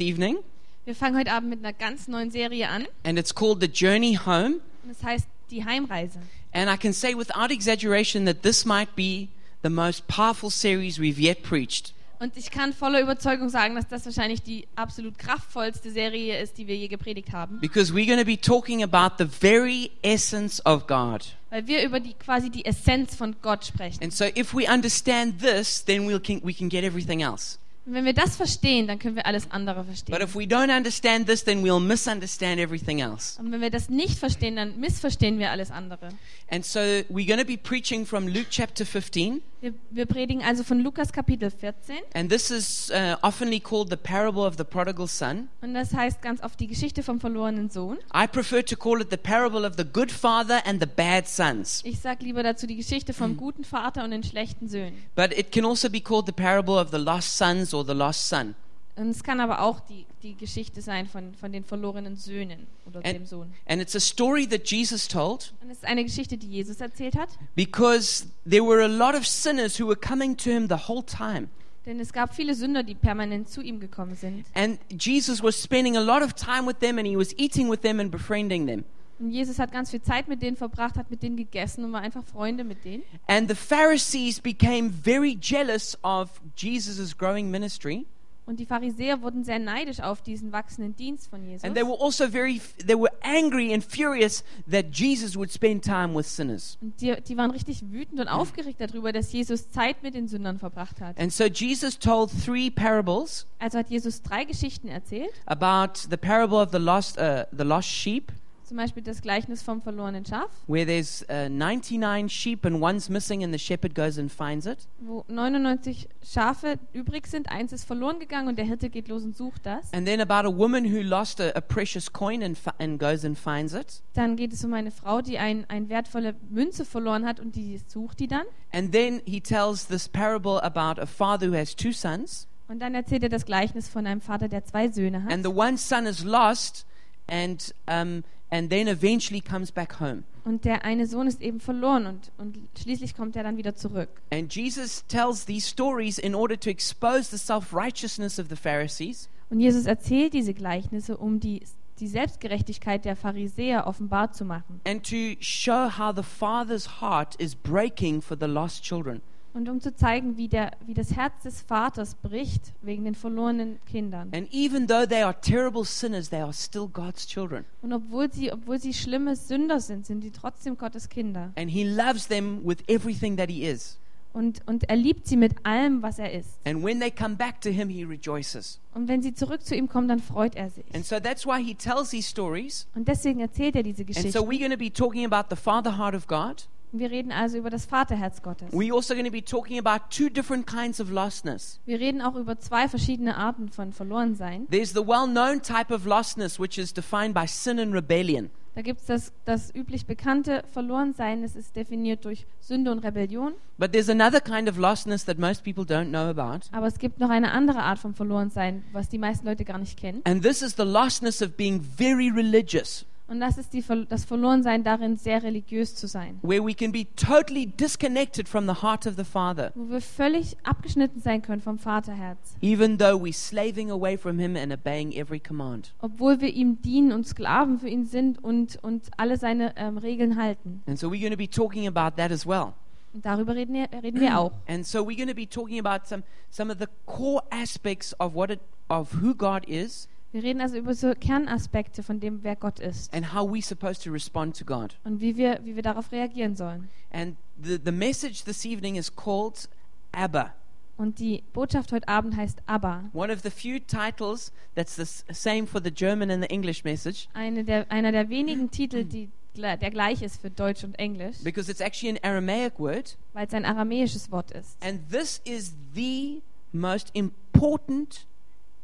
evening, Wir fangen heute Abend mit einer ganz neuen Serie an and it's called The Journey Home. und es heißt Die Heimreise. And I can say without exaggeration that this might be the most powerful series we've yet preached. Und ich kann voller Überzeugung sagen, dass das wahrscheinlich die absolut kraftvollste Serie ist, die wir je gepredigt haben. Because we're going to be talking about the very essence of God. Weil wir über die quasi die Essenz von Gott sprechen. And so if we understand this, then we'll can, we can get everything else. Wenn wir das verstehen, dann können wir alles andere But verstehen. if we don't understand this, then we'll misunderstand everything else. Und wenn wir das nicht verstehen, dann missverstehen wir alles andere. And so we're going to be preaching from Luke chapter 15. Wir, wir predigen also von Lukas Kapitel 14 And this is uh, oftenly called the parable of the prodigal son. und das heißt ganz oft die Geschichte vom verlorenen Sohn. I prefer to call it the parable of the good father and the bad sons. Ich sag lieber dazu die Geschichte vom guten Vater und den schlechten Söhnen. But it can also be called the parable of the lost sons or the lost son. Und es kann aber auch die, die Geschichte sein von, von den verlorenen Söhnen oder dem And, Sohn. and it's a story that Jesus told Und es ist eine Geschichte, die Jesus erzählt hat. because there were a lot of sinners who were coming to him the whole time. Denn es gab viele Sünder, die permanent zu ihm gekommen sind. And Jesus was spending a lot of time with them and he was eating with them and befriending them. Und Jesus hat ganz viel Zeit mit denen verbracht, hat mit denen gegessen und war einfach Freunde mit denen. And the Pharisees became very jealous of Jesus' growing ministry. Und die Pharisäer wurden sehr neidisch auf diesen wachsenden Dienst von Jesus. And they were also very, they were angry and furious that Jesus would spend time with sinners. Und die, die waren richtig wütend und aufgeregt darüber, dass Jesus Zeit mit den Sündern verbracht hat. And so Jesus told three parables Also hat Jesus drei Geschichten erzählt. about the parable of the lost, uh, the lost sheep, Zum Beispiel das Gleichnis vom verlorenen Schaf, where there's uh, 99 sheep and one's missing, and the shepherd goes and finds it. wo 99 Schafe übrig sind. Eins ist verloren gegangen und der Hirte geht los und sucht das. And then about a woman who lost a, a precious coin and, and goes and finds it. Dann geht es um eine Frau, die ein, ein wertvolle Münze verloren hat und die sucht die dann. And then he tells this parable about a father who has two sons, Und dann erzählt er das Gleichnis von einem Vater, der zwei Söhne hat. and the one son is lost, and um, and then eventually comes back home. Und der eine Sohn ist eben verloren und, und schließlich kommt er dann wieder zurück. And Jesus tells these stories in order to expose the self righteousness of the Pharisees Und Jesus erzählt diese Gleichnisse, um die, die Selbstgerechtigkeit der Pharisäer offenbar zu machen. and to show how the Father's heart is breaking for the lost children. Und um zu zeigen, wie, der, wie das Herz des Vaters bricht wegen den verlorenen Kindern. And even though they are terrible sinners, they are still God's children. Und obwohl sie, obwohl sie schlimme Sünder sind, sind sie trotzdem Gottes Kinder. And He loves them with everything that He is. Und, und er liebt sie mit allem, was er ist. And when they come back to Him, He rejoices. Und wenn sie zurück zu ihm kommen, dann freut er sich. And so that's why He tells these stories. Und deswegen erzählt er diese And Geschichte. so we're going to be talking about the Father heart of God. Wir reden also über das Vaterherz Gottes. We're also going to be talking about two different kinds of lostness. Wir reden auch über zwei verschiedene Arten von Verlorensein. There's the well known type of lostness, which is defined by sin and rebellion. Da gibt es das, das üblich bekannte Verlorensein. Das ist definiert durch Sünde und Rebellion. But there's another kind of lostness that most people don't know about. Aber es gibt noch eine andere Art von Verlorensein, was die meisten Leute gar nicht kennen. And this is the lostness of being very religious, Und das ist die, das Verlorensein darin, sehr religiös zu sein. where we can be totally disconnected from the heart of the Father, Wo wir völlig abgeschnitten sein können vom Vaterherz. even though we're slaving away from Him and obeying every command. Obwohl wir ihm dienen und Sklaven für ihn sind und, und alle seine ähm, Regeln halten. And so we're going to be talking about that as well. Und darüber reden wir, reden wir auch. And so we're going to be talking about some, some of the core aspects of what it, of who God is Wir reden also über so Kernaspekte von dem, wer Gott ist. and how we're supposed to respond to God. Und wie wir, wie wir darauf reagieren sollen. And the, the message this evening is called Abba. Und die Botschaft heute Abend heißt Abba. One of the few titles that's the same for the German and the English message Eine der, einer der wenigen Titel, die, der gleich ist für Deutsch und Englisch, because it's actually an Aramaic word. weil es ein aramäisches Wort ist. And this is the most important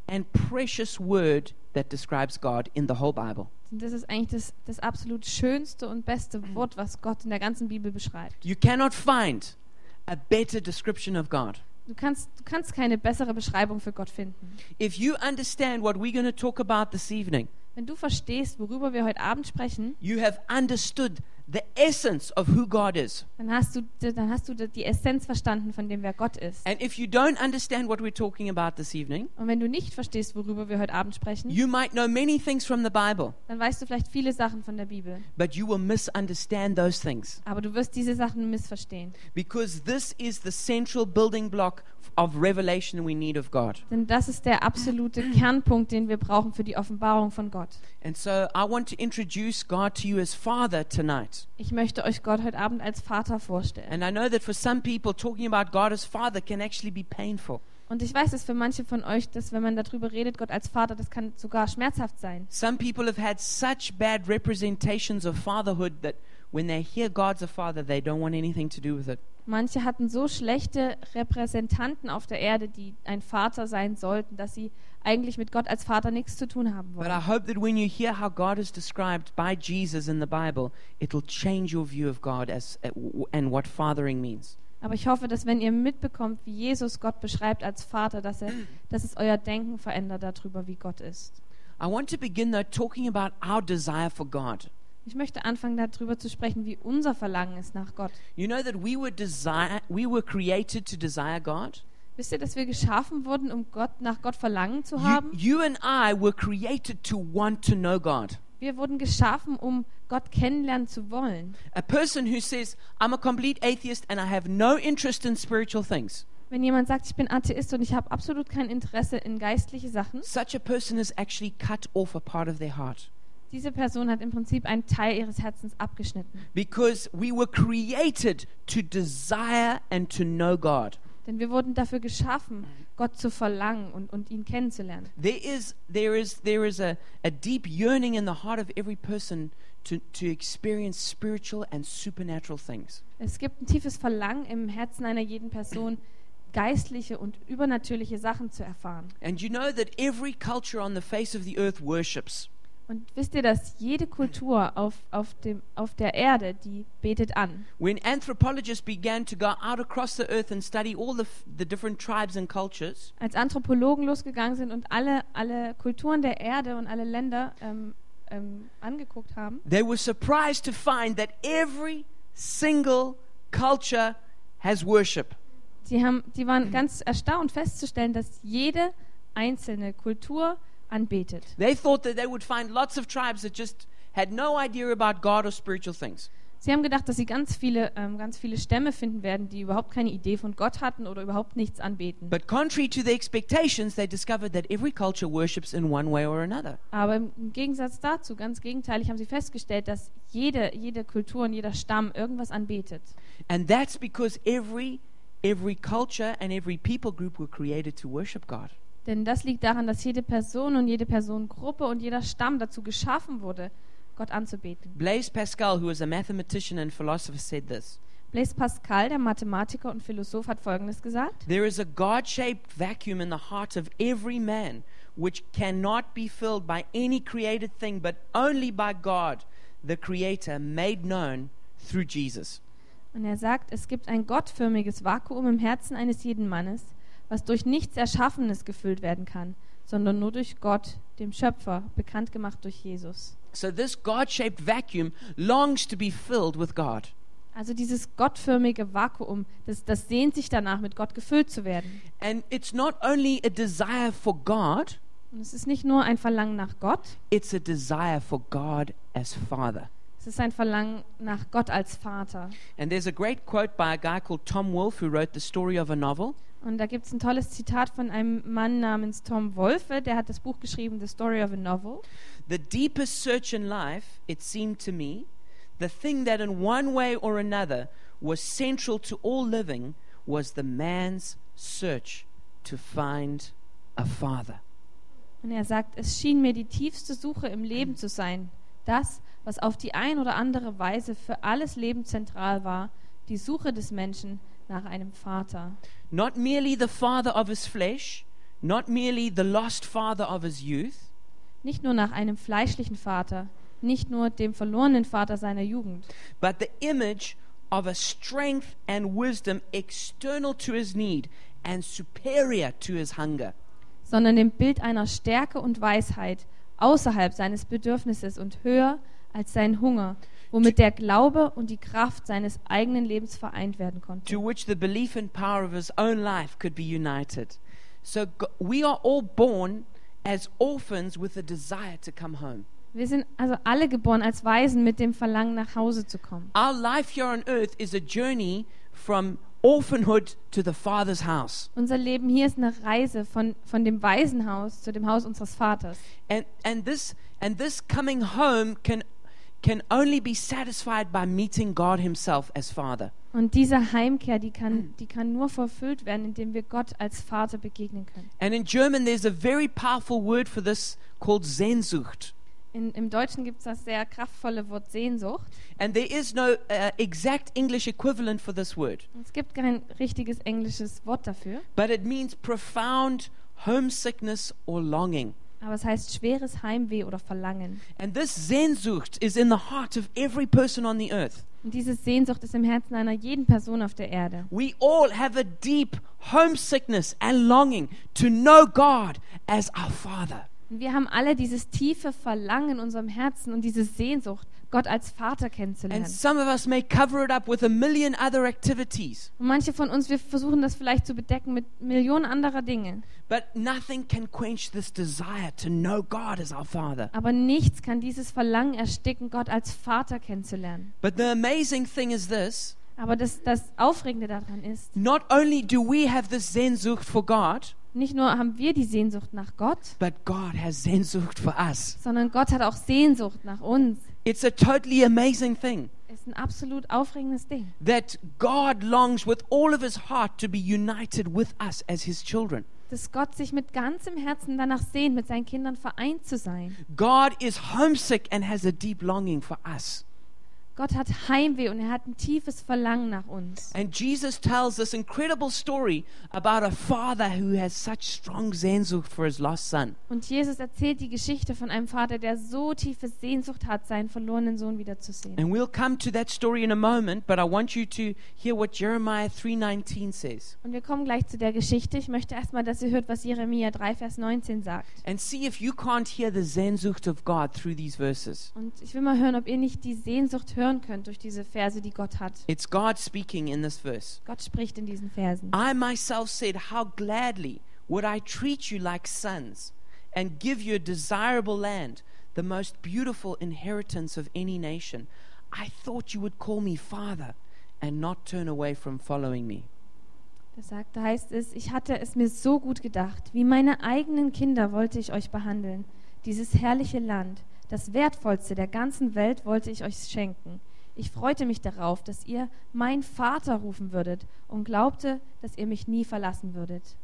and precious word that describes God in the whole Bible. Und das ist eigentlich das, das absolut schönste und beste Wort, was Gott in der ganzen Bibel beschreibt. You cannot find a better description of God. Du kannst, du kannst keine bessere Beschreibung für Gott finden. If you understand what we're going to talk about this evening, Wenn du verstehst, worüber wir heute Abend sprechen, you have understood the essence of who God is. Dann hast du, dann hast du die Essenz verstanden von dem, wer Gott ist. And if you don't understand what we're talking about this evening, Und wenn du nicht verstehst, worüber wir heute Abend sprechen, you might know many things from the Bible, dann weißt du vielleicht viele Sachen von der Bibel. but you will misunderstand those things Aber du wirst diese Sachen missverstehen. because this is the central building block of revelation we need of God. Denn das ist der absolute Kernpunkt, den wir brauchen für die Offenbarung von Gott. And so I want to introduce God to you as Father tonight. Ich möchte euch Gott heute Abend als Vater vorstellen. And I know that for some people, talking about God as Father can actually be painful. Und ich weiß, dass für manche von euch, dass wenn man darüber redet, Gott als Vater, das kann sogar schmerzhaft sein. Some people have had such bad representations of fatherhood that when they hear God's a father, they don't want anything to do with it. Manche hatten so schlechte Repräsentanten auf der Erde, die ein Vater sein sollten, dass sie eigentlich mit Gott als Vater nichts zu tun haben But I wollen. hope that when you hear how God is described by Jesus in the Bible, it'll change your view of God as w- and what fathering means. Aber ich hoffe, dass wenn ihr mitbekommt, wie Jesus Gott beschreibt als Vater, dass, er, dass es euer Denken verändert darüber, wie Gott ist. I want to begin though talking about our desire for God. Ich möchte anfangen, darüber zu sprechen, wie unser Verlangen ist nach Gott. You know that we were desire we were created to desire God. Wisst ihr, dass wir geschaffen wurden, um Gott nach Gott Verlangen zu You, haben? you and I were created to want to know God. Wir wurden geschaffen, um Gott kennenlernen zu wollen. A person who says, I'm a complete atheist and I have no interest in spiritual things, Wenn jemand sagt, ich bin Atheist und ich habe absolut kein Interesse in geistliche Sachen, such a person has actually cut off a part of their heart. Diese Person hat im Prinzip einen Teil ihres Herzens abgeschnitten. Because we were created to desire and to know God. Denn wir wurden dafür geschaffen, Gott zu verlangen und, und ihn kennenzulernen. There is, there is, there is a, a deep yearning in the heart of every person to, to experience spiritual and supernatural things. Es gibt ein tiefes Verlangen im Herzen einer jeden Person, geistliche und übernatürliche Sachen zu erfahren. And you know that every culture on the face of the earth worships. Und wisst ihr, dass jede Kultur auf, auf, dem, auf der Erde, die betet an. When anthropologists began to go out across the earth and study all the, the different tribes and cultures, Als Anthropologen losgegangen sind und alle, alle Kulturen der Erde und alle Länder ähm, ähm, angeguckt haben, they were surprised to find that every single culture has worship. die, haben, die waren ganz erstaunt festzustellen, dass jede einzelne Kultur anbetet. They thought that they would find lots of tribes that just had no idea about God or spiritual things. Sie haben gedacht, dass sie ganz viele, ähm, ganz viele Stämme finden werden, die überhaupt keine Idee von Gott hatten oder überhaupt nichts anbeten. But contrary to their expectations, they discovered that every culture worships in one way or another. Aber im im Gegensatz dazu, ganz gegenteilig, haben sie festgestellt, dass jede, jede Kultur und jeder Stamm irgendwas anbetet. And that's because every every culture and every people group were created to worship God. Denn das liegt daran, dass jede Person und jede Personengruppe und jeder Stamm dazu geschaffen wurde, Gott anzubeten. Blaise Pascal, who was a mathematician and philosopher, said this Blaise Pascal, der Mathematiker und Philosoph, hat Folgendes gesagt. There is a God shaped vacuum in the heart of every man which cannot be filled by any created thing, but only by God, the Creator, made known through Jesus. Und er sagt, es gibt ein gottförmiges Vakuum im Herzen eines jeden Mannes, was durch nichts Erschaffenes gefüllt werden kann, sondern nur durch Gott, dem Schöpfer, bekannt gemacht durch Jesus. So, this God shaped vacuum longs to be filled with God. Also dieses gottförmige Vakuum, das, das sehnt sich danach, mit Gott gefüllt zu werden. And it's not only a desire for God, Und es ist nicht nur ein Verlangen nach Gott, it's a desire for God as Father. es ist ein Verlangen nach Gott als Vater. And there's a great quote by a guy called Tom Wolfe who wrote the story of a novel. Und da gibt es ein tolles Zitat von einem Mann namens Tom Wolfe, der hat das Buch geschrieben, The Story of a Novel. The deepest search in life, it seemed to me, the thing that in one way or another was central to all living was the man's search to find a father. Und er sagt, es schien mir die tiefste Suche im Leben zu sein. Das, was auf die ein oder andere Weise für alles Leben zentral war, die Suche des Menschen nach einem Vater. Not merely the father of his flesh, not merely the lost father of his youth, Nicht nur nach einem fleischlichen Vater, nicht nur dem verlorenen Vater seiner Jugend, but the image of a strength and wisdom external to his need and superior to his hunger. sondern dem Bild einer Stärke und Weisheit außerhalb seines Bedürfnisses und höher als sein Hunger, womit der Glaube und die Kraft seines eigenen Lebens vereint werden konnte. to which the belief and power of his own life could be united. So we are all born as orphans with a desire to come home. Wir sind also alle geboren als Waisen mit dem Verlangen nach Hause zu kommen. Our life here on earth is a journey from orphanhood to the Father's house. Unser Leben hier ist eine Reise von, von dem Waisenhaus zu dem Haus unseres Vaters. And, and, this, and this coming home can, can only be satisfied by meeting God Himself as Father. Und diese Heimkehr, die kann, die kann nur verfüllt werden, indem wir Gott als Vater begegnen können. And in German, there's a very powerful word for this called Sehnsucht. In, Im Deutschen gibt es das sehr kraftvolle Wort Sehnsucht. And there is no uh, exact English equivalent for this word, Es gibt kein richtiges englisches Wort dafür, but it means profound homesickness or longing. Aber es heißt schweres Heimweh oder Verlangen. And this Sehnsucht is in the heart of every person on the earth. Und diese Sehnsucht ist im Herzen einer jeden Person auf der Erde. We all have a deep homesickness and longing to know God as our Father. Und wir haben alle dieses tiefe Verlangen in unserem Herzen und diese Sehnsucht, Gott als Vater And kennenzulernen. some of us may cover it up with a million other activities, Und manche von uns, wir versuchen das vielleicht zu bedecken mit Millionen anderer Dinge. but nothing can quench this desire to know God as our Father. Aber nichts kann dieses Verlangen ersticken, Gott als Vater kennenzulernen. But the amazing thing is this Aber das, das Aufregende daran ist, not only do we have this Sehnsucht for God, nicht nur haben wir die Sehnsucht nach Gott, but God has Sehnsucht for us. sondern Gott hat auch Sehnsucht nach uns. It's a totally amazing thing Ist ein absolut aufregendes Ding. that God longs with all of his heart to be united with us as his children. Dass Gott sich mit ganzem Herzen danach sehnt, mit seinen Kindern vereint zu sein. God is homesick and has a deep longing for us. Gott hat Heimweh und er hat ein tiefes Verlangen nach uns. And Jesus tells this incredible story about a father who has such strong Sehnsucht for his lost son. Und Jesus erzählt die Geschichte von einem Vater, der so tiefe Sehnsucht hat, seinen verlorenen Sohn wiederzusehen. And we'll come to that story in a moment, but I want you to hear what Jeremiah 3:19 says Und wir kommen gleich zu der Geschichte. Ich möchte erstmal, dass ihr hört, was Jeremia 3, Vers 19 sagt. and see if you can't hear the Sehnsucht of God through these verses. Und ich will mal hören, ob ihr nicht die Sehnsucht hören könnt durch diese Verse, die Gott hat. It's God speaking in this verse. Gott spricht in diesen Versen. I myself said, How gladly would I treat you like sons and give you a desirable land, the most beautiful inheritance of any nation. I thought you would call me Father and not turn away from following me. Das sagt, da heißt es, ich hatte es mir so gut gedacht, wie meine eigenen Kinder wollte ich euch behandeln. Dieses herrliche Land, das wertvollste der ganzen Welt wollte ich euch schenken. Ich freute mich darauf, dass ihr mein Vater rufen würdet und glaubte, dass ihr mich nie verlassen würdet.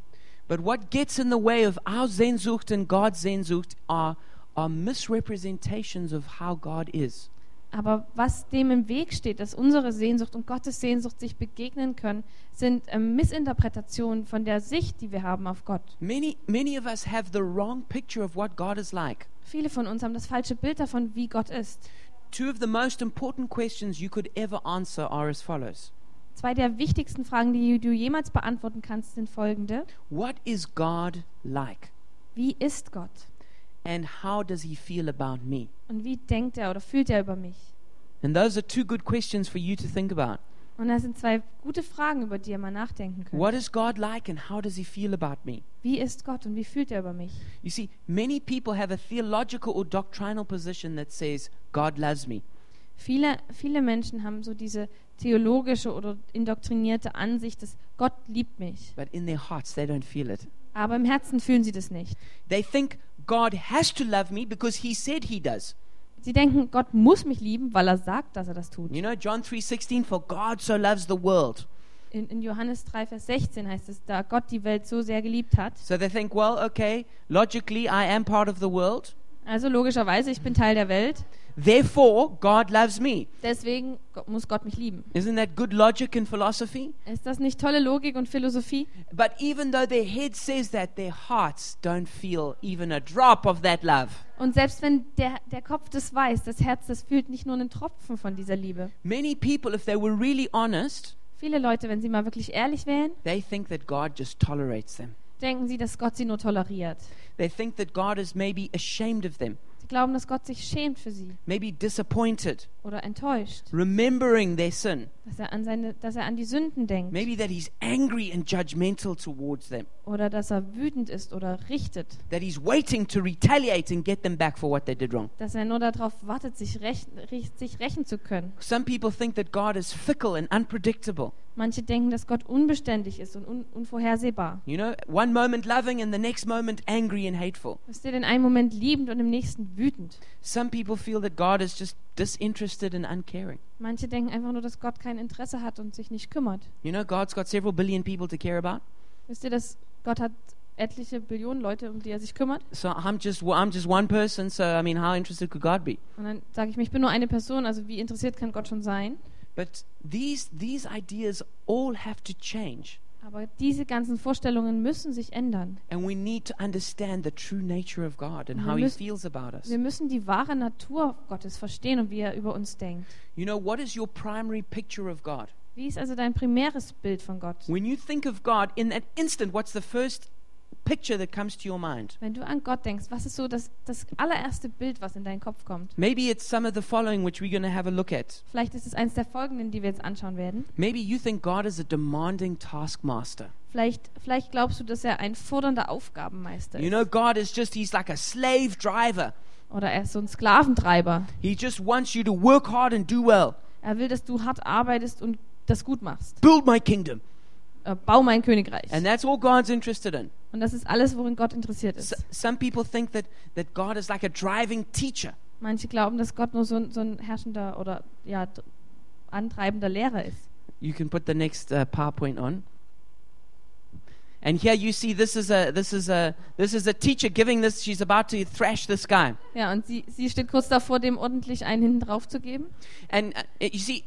But what gets in the way of our Sehnsucht and God's Sehnsucht are, are misrepresentations of how God is. Aber was dem im Weg steht, dass unsere Sehnsucht und Gottes Sehnsucht sich begegnen können, sind ähm, Missinterpretationen von der Sicht, die wir haben auf Gott. Many, many of us have the wrong picture of what God is like. Viele von uns haben das falsche Bild davon, wie Gott ist. Two of the most important questions you could ever answer are as follows Zwei der wichtigsten Fragen, die du jemals beantworten kannst, sind folgende. What is God like? Wie ist Gott? And how does he feel about me? Und wie denkt er oder fühlt er über mich? And those are two good questions for you to think about. Und das sind zwei gute Fragen, über die ihr mal nachdenken könnt. What is God like and how does he feel about me? Wie ist Gott und wie fühlt er über mich? You see, many people have a theological or doctrinal position that says, God loves me. Viele, viele Menschen haben so diese theologische oder indoktrinierte Ansicht, dass Gott liebt mich. But in their hearts, they don't feel it. Aber im Herzen fühlen sie das nicht. They think God has to love me because he said he does. Sie denken, Gott muss mich lieben, weil er sagt, dass er das tut. You know, John 3:16 for God so loves the world. In, in Johannes 3, Vers 16 heißt es, da Gott die Welt so sehr geliebt hat. So they think, well, okay, logically I am part of the world. Also logischerweise, ich bin Teil der Welt. Therefore, God loves me. Deswegen muss Gott mich lieben. Isn't that good logic and philosophy? Ist das nicht tolle Logik und Philosophie? But even though their head says that, their hearts don't feel even a drop of that love. Und selbst wenn der, der Kopf das weiß, das Herz, das fühlt nicht nur einen Tropfen von dieser Liebe. Many people, if they were really honest, Viele Leute, wenn sie mal wirklich ehrlich wären, they think that God just tolerates them. Denken sie, dass Gott sie nur toleriert. They think that God is maybe ashamed of them. Sie glauben, dass Gott sich schämt für sie maybe disappointed, oder enttäuscht, remembering their sin, dass er an seine, dass er an die Sünden denkt maybe that he's angry and judgmental towards them, oder dass er wütend ist oder richtet, that he's waiting to retaliate and get them back for what they did wrong. dass er nur darauf wartet, sich, rech- sich rächen zu können. Some people think that God is fickle and unpredictable. Manche denken, dass Gott unbeständig ist und un unvorhersehbar. You know, one moment loving and the next moment angry and hateful. Wisst ihr, den einen Moment liebend und im nächsten wütend. Some people feel that God is just disinterested and uncaring. Manche denken einfach nur, dass Gott kein Interesse hat und sich nicht kümmert. You know, God's got several billion people to care about. Wisst ihr, dass Gott hat etliche Billionen Leute, um die er sich kümmert? So I'm just I'm just one person. So I mean, how interested could God be? Und dann sage ich mir, ich bin nur eine Person, also wie interessiert kann Gott schon sein? But these these ideas all have to change, Aber diese ganzen Vorstellungen müssen sich ändern. and we need to understand the true nature of God and Wir how He müssen- feels about us. Wir müssen die wahre Natur Gottes verstehen und wie er über uns denkt. You know, what is your primary picture of God? Wie ist also dein primäres Bild von Gott? When you think of God, in that instant, what's the first picture that comes to your mind? Wenn du an Gott denkst, was ist so das, das allererste Bild, was in deinen Kopf kommt? Maybe it's some of the following which we're going to have a look at. Vielleicht ist es eins der folgenden, die wir jetzt anschauen werden. Maybe you think God is a demanding taskmaster. Vielleicht, vielleicht glaubst du, dass er ein fordernder Aufgabenmeister You ist. know, God is just, he's like a slave driver. Oder er ist so ein Sklaventreiber. He just wants you to work hard and do well. Er will, dass du hart arbeitest und das gut machst. Build my kingdom. Äh, bau mein Königreich. And that's all God's interested in. Und das ist alles, worin Gott interessiert ist. some people think that, that God is like a driving teacher. Manche glauben, dass Gott nur so, ein- so ein herrschender oder ja, antreibender Lehrer ist. You can put the next uh, PowerPoint on. And here you see this is a this is a this is a teacher giving this. She's about to thrash this guy. Ja, und sie, sie steht kurz davor, dem ordentlich einen hinten drauf zu geben. And uh, you see,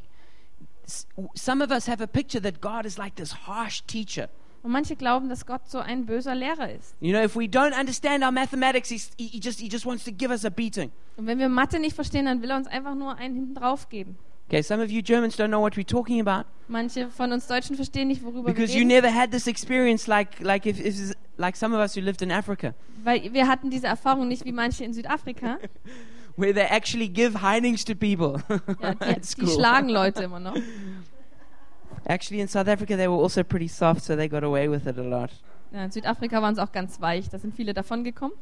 some of us have a picture that God is like this harsh teacher. Und manche glauben, dass Gott so ein böser Lehrer ist. You know, if we don't understand our mathematics, he, he just he just wants to give us a beating. Und wenn wir Mathe nicht verstehen, dann will er uns einfach nur einen hinten drauf geben. Okay, some of you Germans don't know what we're talking about Manche von uns Deutschen verstehen nicht, worüber wir because you reden, never had this experience like like if, if like some of us who lived in Africa, weil wir hatten diese Erfahrung nicht wie manche in Südafrika. where they actually give hidings to people Ja, die, die schlagen Leute immer noch. Actually, in South Africa, they were also pretty soft, so they got away with it a lot. Ja, in Südafrika waren sie auch ganz weich, da sind viele davon gekommen.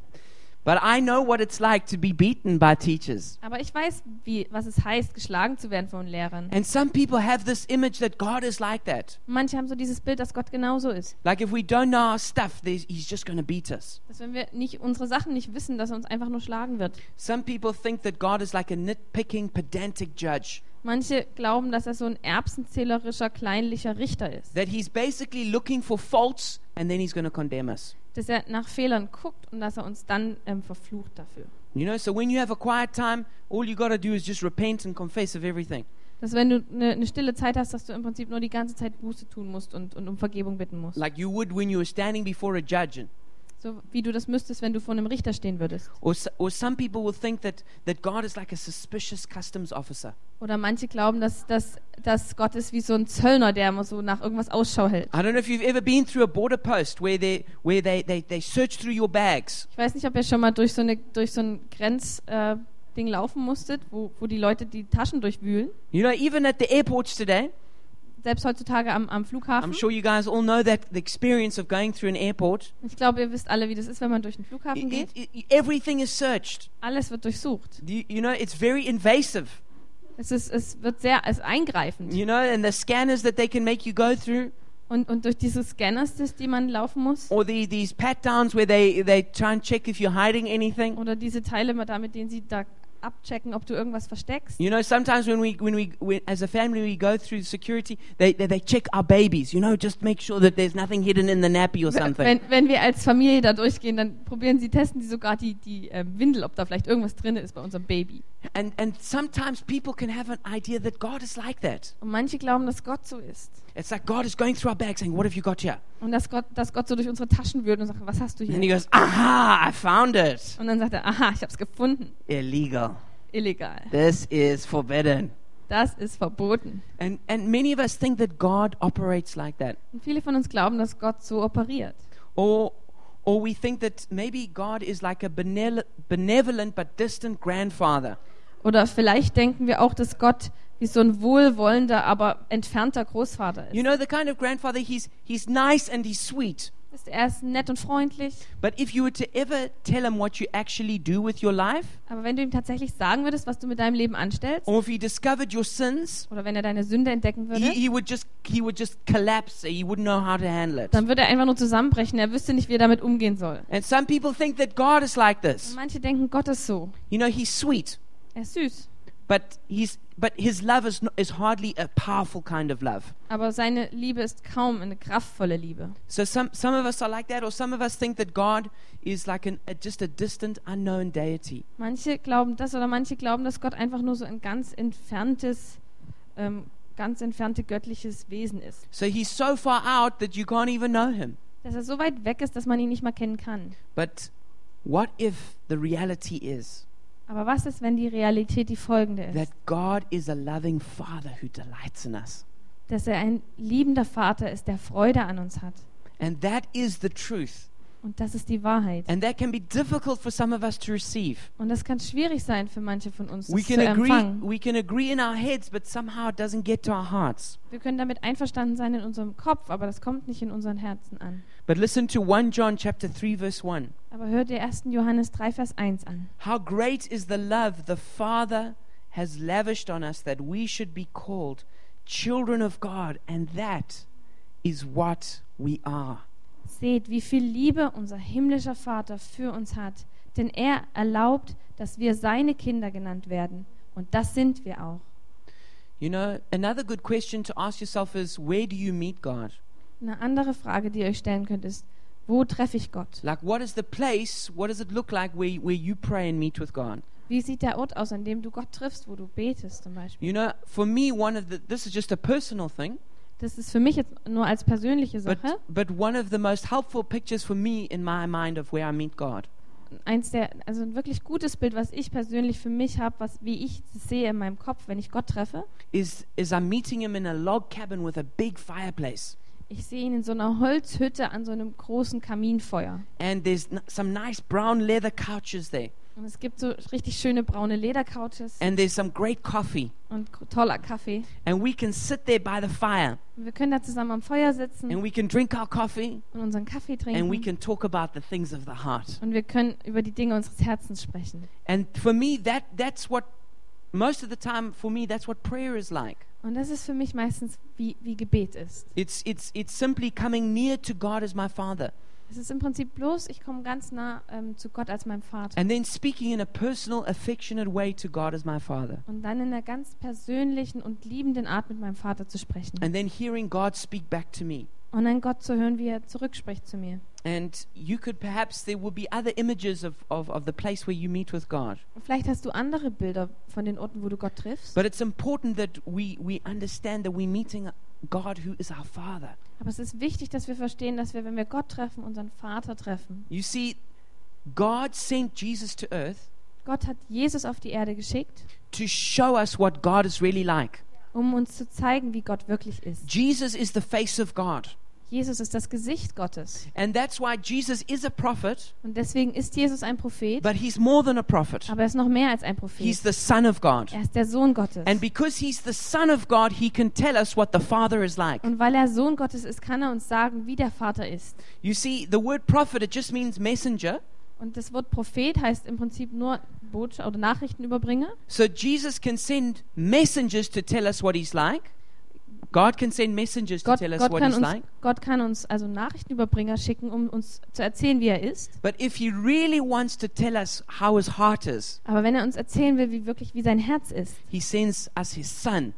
But I know what it's like to be beaten by teachers. Aber ich weiß, wie, was es heißt, geschlagen zu werden von Lehrern. And some people have this image that God is like that. Manche haben so dieses Bild, dass Gott genauso ist. Like if we don't know our stuff, He's just going to beat us. Dass wenn wir nicht unsere Sachen nicht wissen, dass er uns einfach nur schlagen wird. Some people think that God is like a nitpicking, pedantic judge. Manche glauben, dass er so ein erbsenzählerischer, kleinlicher Richter ist. That He's basically looking for faults and then He's going to condemn us. Dass er nach Fehlern guckt und dass er uns dann ähm, verflucht dafür. You know, so when you have a quiet time, all you got to do is just repent and confess of everything. Dass wenn du eine eine stille Zeit hast, dass du im Prinzip nur die ganze Zeit Buße tun musst und, und um Vergebung bitten musst. Like you would when you were standing before a judge. And, So wie du das müsstest, wenn du vor einem Richter stehen würdest. or, s- or some people will think that, that God is like a suspicious customs officer. Oder manche glauben, dass, dass, dass Gott ist wie so ein Zöllner, der immer so nach irgendwas Ausschau hält. I don't know if you've ever been through a border post where they, where they, they, they search through your bags. Ich weiß nicht, ob ihr schon mal durch so, eine, durch so ein Grenzding äh, Ding laufen musstet, wo, wo die Leute die Taschen durchwühlen. You know, even at the airports today, Selbst heutzutage am, am Flughafen. I'm sure you guys all know that the experience of going through an airport. Ich glaube, ihr wisst alle, wie das ist, wenn man durch den Flughafen geht. everything is searched. Alles wird durchsucht. You, you know, it's very invasive. Es, ist, es wird sehr es eingreifend. You know, and the scanners that they can make you go through, Und, und durch diese Scanners, die man laufen muss, or the, these pat downs where they, they try and check if you're hiding anything. oder diese Teile, mit denen sie da abchecken, ob du irgendwas versteckst. You know, sometimes when we, when we, when, as a family, we go through security, they, they, they check our babies, you know, just make sure that there's nothing hidden in the nappy or something. Wenn, wenn wir als Familie da durchgehen, dann probieren sie, testen sie sogar die, die ähm, Windel, ob da vielleicht irgendwas drin ist bei unserem Baby. And, and sometimes people can have an idea that God is like that. Und manche glauben, dass Gott so ist. It's like God is going through our bag saying, What have you got here? Und dass Gott, dass Gott so durch unsere Taschen wühlt und sagt, was hast du hier?" And he goes, Aha, I found it. Und dann sagt er, aha, ich habe es gefunden. Illegal. Illegal. This is forbidden. Das ist verboten. And, and many of us think that God operates like that. Und viele von uns glauben, dass Gott so operiert. Or, Or we think that maybe God is like a benevolent but distant grandfather. Oder vielleicht denken wir auch, dass Gott wie so ein wohlwollender, aber entfernter Großvater ist. You know, the kind of grandfather, he's, he's nice and he's sweet. Ist er ist nett und freundlich, But if you were to ever tell him what you actually do with your life, aber wenn du ihm tatsächlich sagen würdest, was du mit deinem Leben anstellst, or if he discovered your sins, oder wenn er deine Sünde entdecken würde, he, he would just he would just collapse. He wouldn't know how to handle it. dann würde er einfach nur zusammenbrechen. Er wüsste nicht, wie er damit umgehen soll. And some people think that God is like Und this. manche denken, Gott ist so. You know, he's sweet, Er ist süß. but he's but his love is no, is hardly a powerful kind of love. Aber seine Liebe ist kaum eine kraftvolle Liebe. So some some of us are like that, or some of us think that God is like an, a, just a distant, unknown deity. Manche glauben das oder manche glauben, dass Gott einfach nur so ein ganz entferntes, ähm, ganz entfernte göttliches Wesen ist. So he's so far out that you can't even know him. Dass er so weit weg ist, dass man ihn nicht mal kennen kann. But what if the reality is Aber was ist, wenn die Realität die folgende that ist? God is a loving Father who delights in us? Dass er ein liebender Vater ist, der Freude an uns hat. And that is the truth. Und das ist die Wahrheit. And that can be difficult for some of us to receive. Und das kann schwierig sein für manche von uns, We das zu can agree empfangen. we can agree in our heads, but somehow it doesn't get to our hearts. Wir können damit einverstanden sein in unserem Kopf, aber das kommt nicht in unseren Herzen an. But listen to 1 John chapter 3 verse 1. Aber hört ihr 1. Johannes 3, Vers 1 an. How great is the love the Father has lavished on us that we should be called children of God, and that is what we are. Seht, wie viel Liebe unser himmlischer Vater für uns hat, denn er erlaubt, dass wir seine Kinder genannt werden. Und das sind wir auch. You know, another good question to ask yourself is where do you meet God? Eine andere Frage, die ihr euch stellen könnt, ist, wo treffe ich Gott? Like, what is the place, what does it look like where, where you pray and meet with God? Wie sieht der Ort aus, an dem du Gott triffst, wo du betest zum Beispiel? You know, for me, one of the, this is just a personal thing, Das ist für mich jetzt nur als persönliche but, Sache. but one of the most helpful pictures for me in my mind of where I meet God Eins der, also ein wirklich gutes Bild, was ich persönlich für mich habe, was wie ich sehe in meinem Kopf, wenn ich Gott treffe. is, is I'm meeting Him in a log cabin with a big fireplace. Ich sehe ihn in so einer Holzhütte an so einem großen Kaminfeuer. And there's n- some nice brown leather couches there. Und es gibt so richtig schöne braune Ledercouches And there's some great coffee. und toller Kaffee. And we can sit there by the fire Und wir können da zusammen am Feuer sitzen and we can drink our coffee und unseren Kaffee and we trinken. can talk about the things of the heart. Und wir können über die Dinge unseres Herzens sprechen. And for me, that, that's what, most of the time, for me, that's what prayer is like. Und das ist für mich meistens wie, wie Gebet ist. It's, it's, it's simply coming near to God as my Father Es ist im Prinzip bloß, ich komme ganz nah ähm, zu Gott als meinem Vater. and then speaking in a personal, affectionate way to God as my Father. Und dann in einer ganz persönlichen und liebenden Art mit meinem Vater zu sprechen. And then hearing God speak back to me. Und dann Gott zu hören, wie er zurückspricht zu mir. And you could perhaps, there will be other images of, of, of the place where you meet with God. Vielleicht hast du andere Bilder von den Orten, wo du Gott triffst. But it's important that we, we understand that we're meeting God who is our Father. Aber es ist wichtig, dass wir verstehen, dass wir, wenn wir Gott treffen, unseren Vater treffen. You see, God sent Jesus to earth Gott hat Jesus auf die Erde geschickt, to show us what God is really like. um uns zu zeigen, wie Gott wirklich ist. Jesus is the face of God. Jesus ist das Gesicht Gottes. And that's why Jesus is a prophet, Und deswegen ist Jesus ein Prophet, but he's more than a prophet. aber er ist noch mehr als ein He's Prophet. the Son of God. Er ist der Sohn Gottes. And because he's the Son of God, he can tell us what the Father is like. Und weil er Sohn Gottes ist, kann er uns sagen, wie der Vater ist. You see, the word prophet, it just means messenger. Und das Wort Prophet heißt im Prinzip nur Botschaft oder Nachrichtenüberbringer. So Jesus can send messengers to tell us what he's like. God can send messengers to Gott, tell us Gott, what he's uns, like. Gott kann uns also Nachrichtenüberbringer schicken, um uns zu erzählen, wie er ist. But if he really wants to tell us how his heart is, Aber wenn er uns erzählen will, wie wirklich wie sein Herz ist, he sends us his son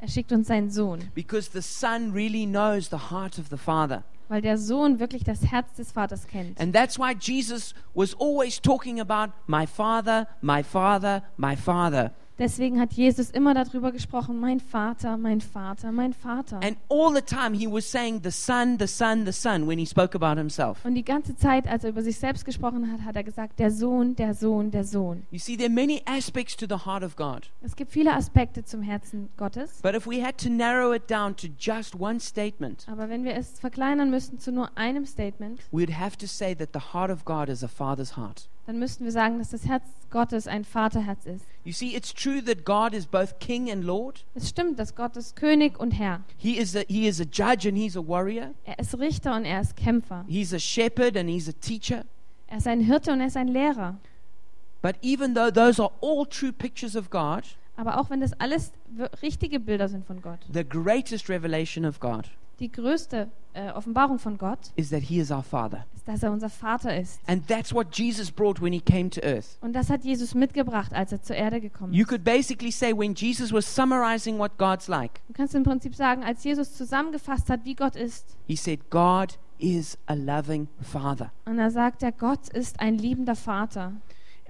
er schickt uns seinen Sohn, because the son really knows the heart of the father. weil der Sohn wirklich das Herz des Vaters kennt. And that's why Jesus was always talking about my father, my father, my father. Deswegen hat Jesus immer darüber gesprochen, mein Vater, mein Vater, mein Vater. And all the time he was saying the Son, the Son, the Son when he spoke about himself. Und die ganze Zeit, als er über sich selbst gesprochen hat, hat er gesagt, der Sohn, der Sohn, der Sohn. You see, there are many aspects to the heart of God. Es gibt viele Aspekte zum Herzen Gottes. But if we had to narrow it down to just one statement, Aber wenn wir es verkleinern müssten zu nur einem Statement, we'd have to say that the heart of God is a father's heart. Dann müssten wir sagen, dass das Herz Gottes ein Vaterherz ist. You see, it's true that God is both king and Lord. Es stimmt, dass Gott ist König und Herr. He is a, he is a judge and he's a warrior. Er ist Richter und er ist Kämpfer. He's a shepherd and he's a teacher. Er ist ein Hirte und er ist ein Lehrer. But even though those are all true pictures of God, Aber auch wenn das alles richtige Bilder sind von Gott, the greatest revelation of God die größte äh, Offenbarung von Gott is that he is our father. ist, dass er unser Vater ist. And that's what Jesus brought when he came to earth. Und das hat Jesus mitgebracht, als er zur Erde gekommen You ist. could basically say when Jesus was summarizing what God's like, Du kannst im Prinzip sagen, als Jesus zusammengefasst hat, wie Gott ist, he said, God is a loving father. und er sagt, der Gott ist ein liebender Vater.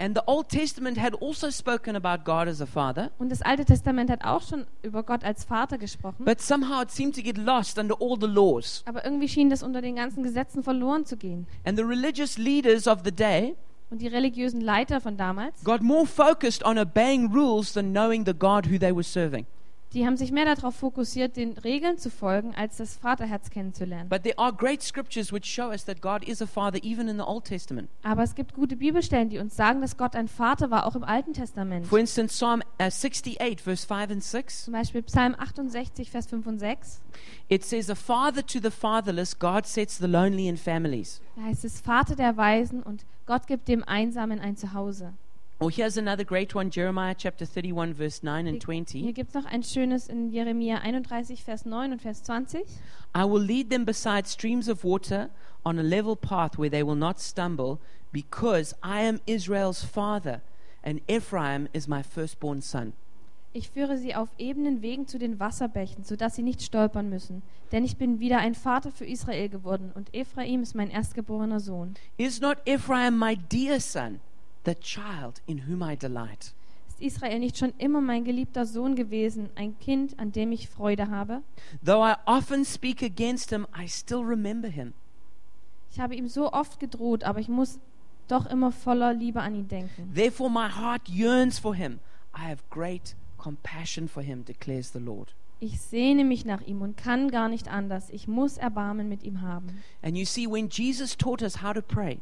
And the Old Testament had also spoken about God as a father, Und das Alte Testament hat auch schon über Gott als Vater gesprochen. but somehow it seemed to get lost under all the laws. Aber irgendwie schien das unter den ganzen Gesetzen verloren zu gehen. And the religious leaders of the day Und die religiösen Leiter von damals, got more focused on obeying rules than knowing the God who they were serving. Die haben sich mehr darauf fokussiert, den Regeln zu folgen, als das Vaterherz kennenzulernen. But there are great scriptures which show us that God is a father even in the Old Testament. Aber es gibt gute Bibelstellen, die uns sagen, dass Gott ein Vater war, auch im Alten Testament. For instance, Psalm uh, 68, verse 5 and 6, Zum Beispiel Psalm 68, Vers 5 und 6. it says, A father to the fatherless, God sets the lonely in families. Da heißt es, Vater der Weisen und Gott gibt dem Einsamen ein Zuhause. Or here's another great one, Jeremiah chapter 31, verse 9 and Hier 20. gibt es noch ein schönes in Jeremia 31, Vers 9 und Vers 20. I will lead them beside streams of water on a level path where they will not stumble, because I am Israel's father, and Ephraim is my firstborn son. Ich führe sie auf ebenen Wegen zu den Wasserbächen, sodass sie nicht stolpern müssen. Denn ich bin wieder ein Vater für Israel geworden und Ephraim ist mein erstgeborener Sohn. Is not Ephraim my dear son, the child in whom I delight? Ist Israel nicht schon immer mein geliebter Sohn gewesen, ein Kind, an dem ich Freude habe? Though I often speak against him, I still remember him. Ich habe ihm so oft gedroht, aber ich muss doch immer voller Liebe an ihn denken. Therefore, my heart yearns for him. I have great compassion for him, declares the Lord. Ich sehne mich nach ihm und kann gar nicht anders. Ich muss Erbarmen mit ihm haben. And you see, when Jesus taught us how to pray,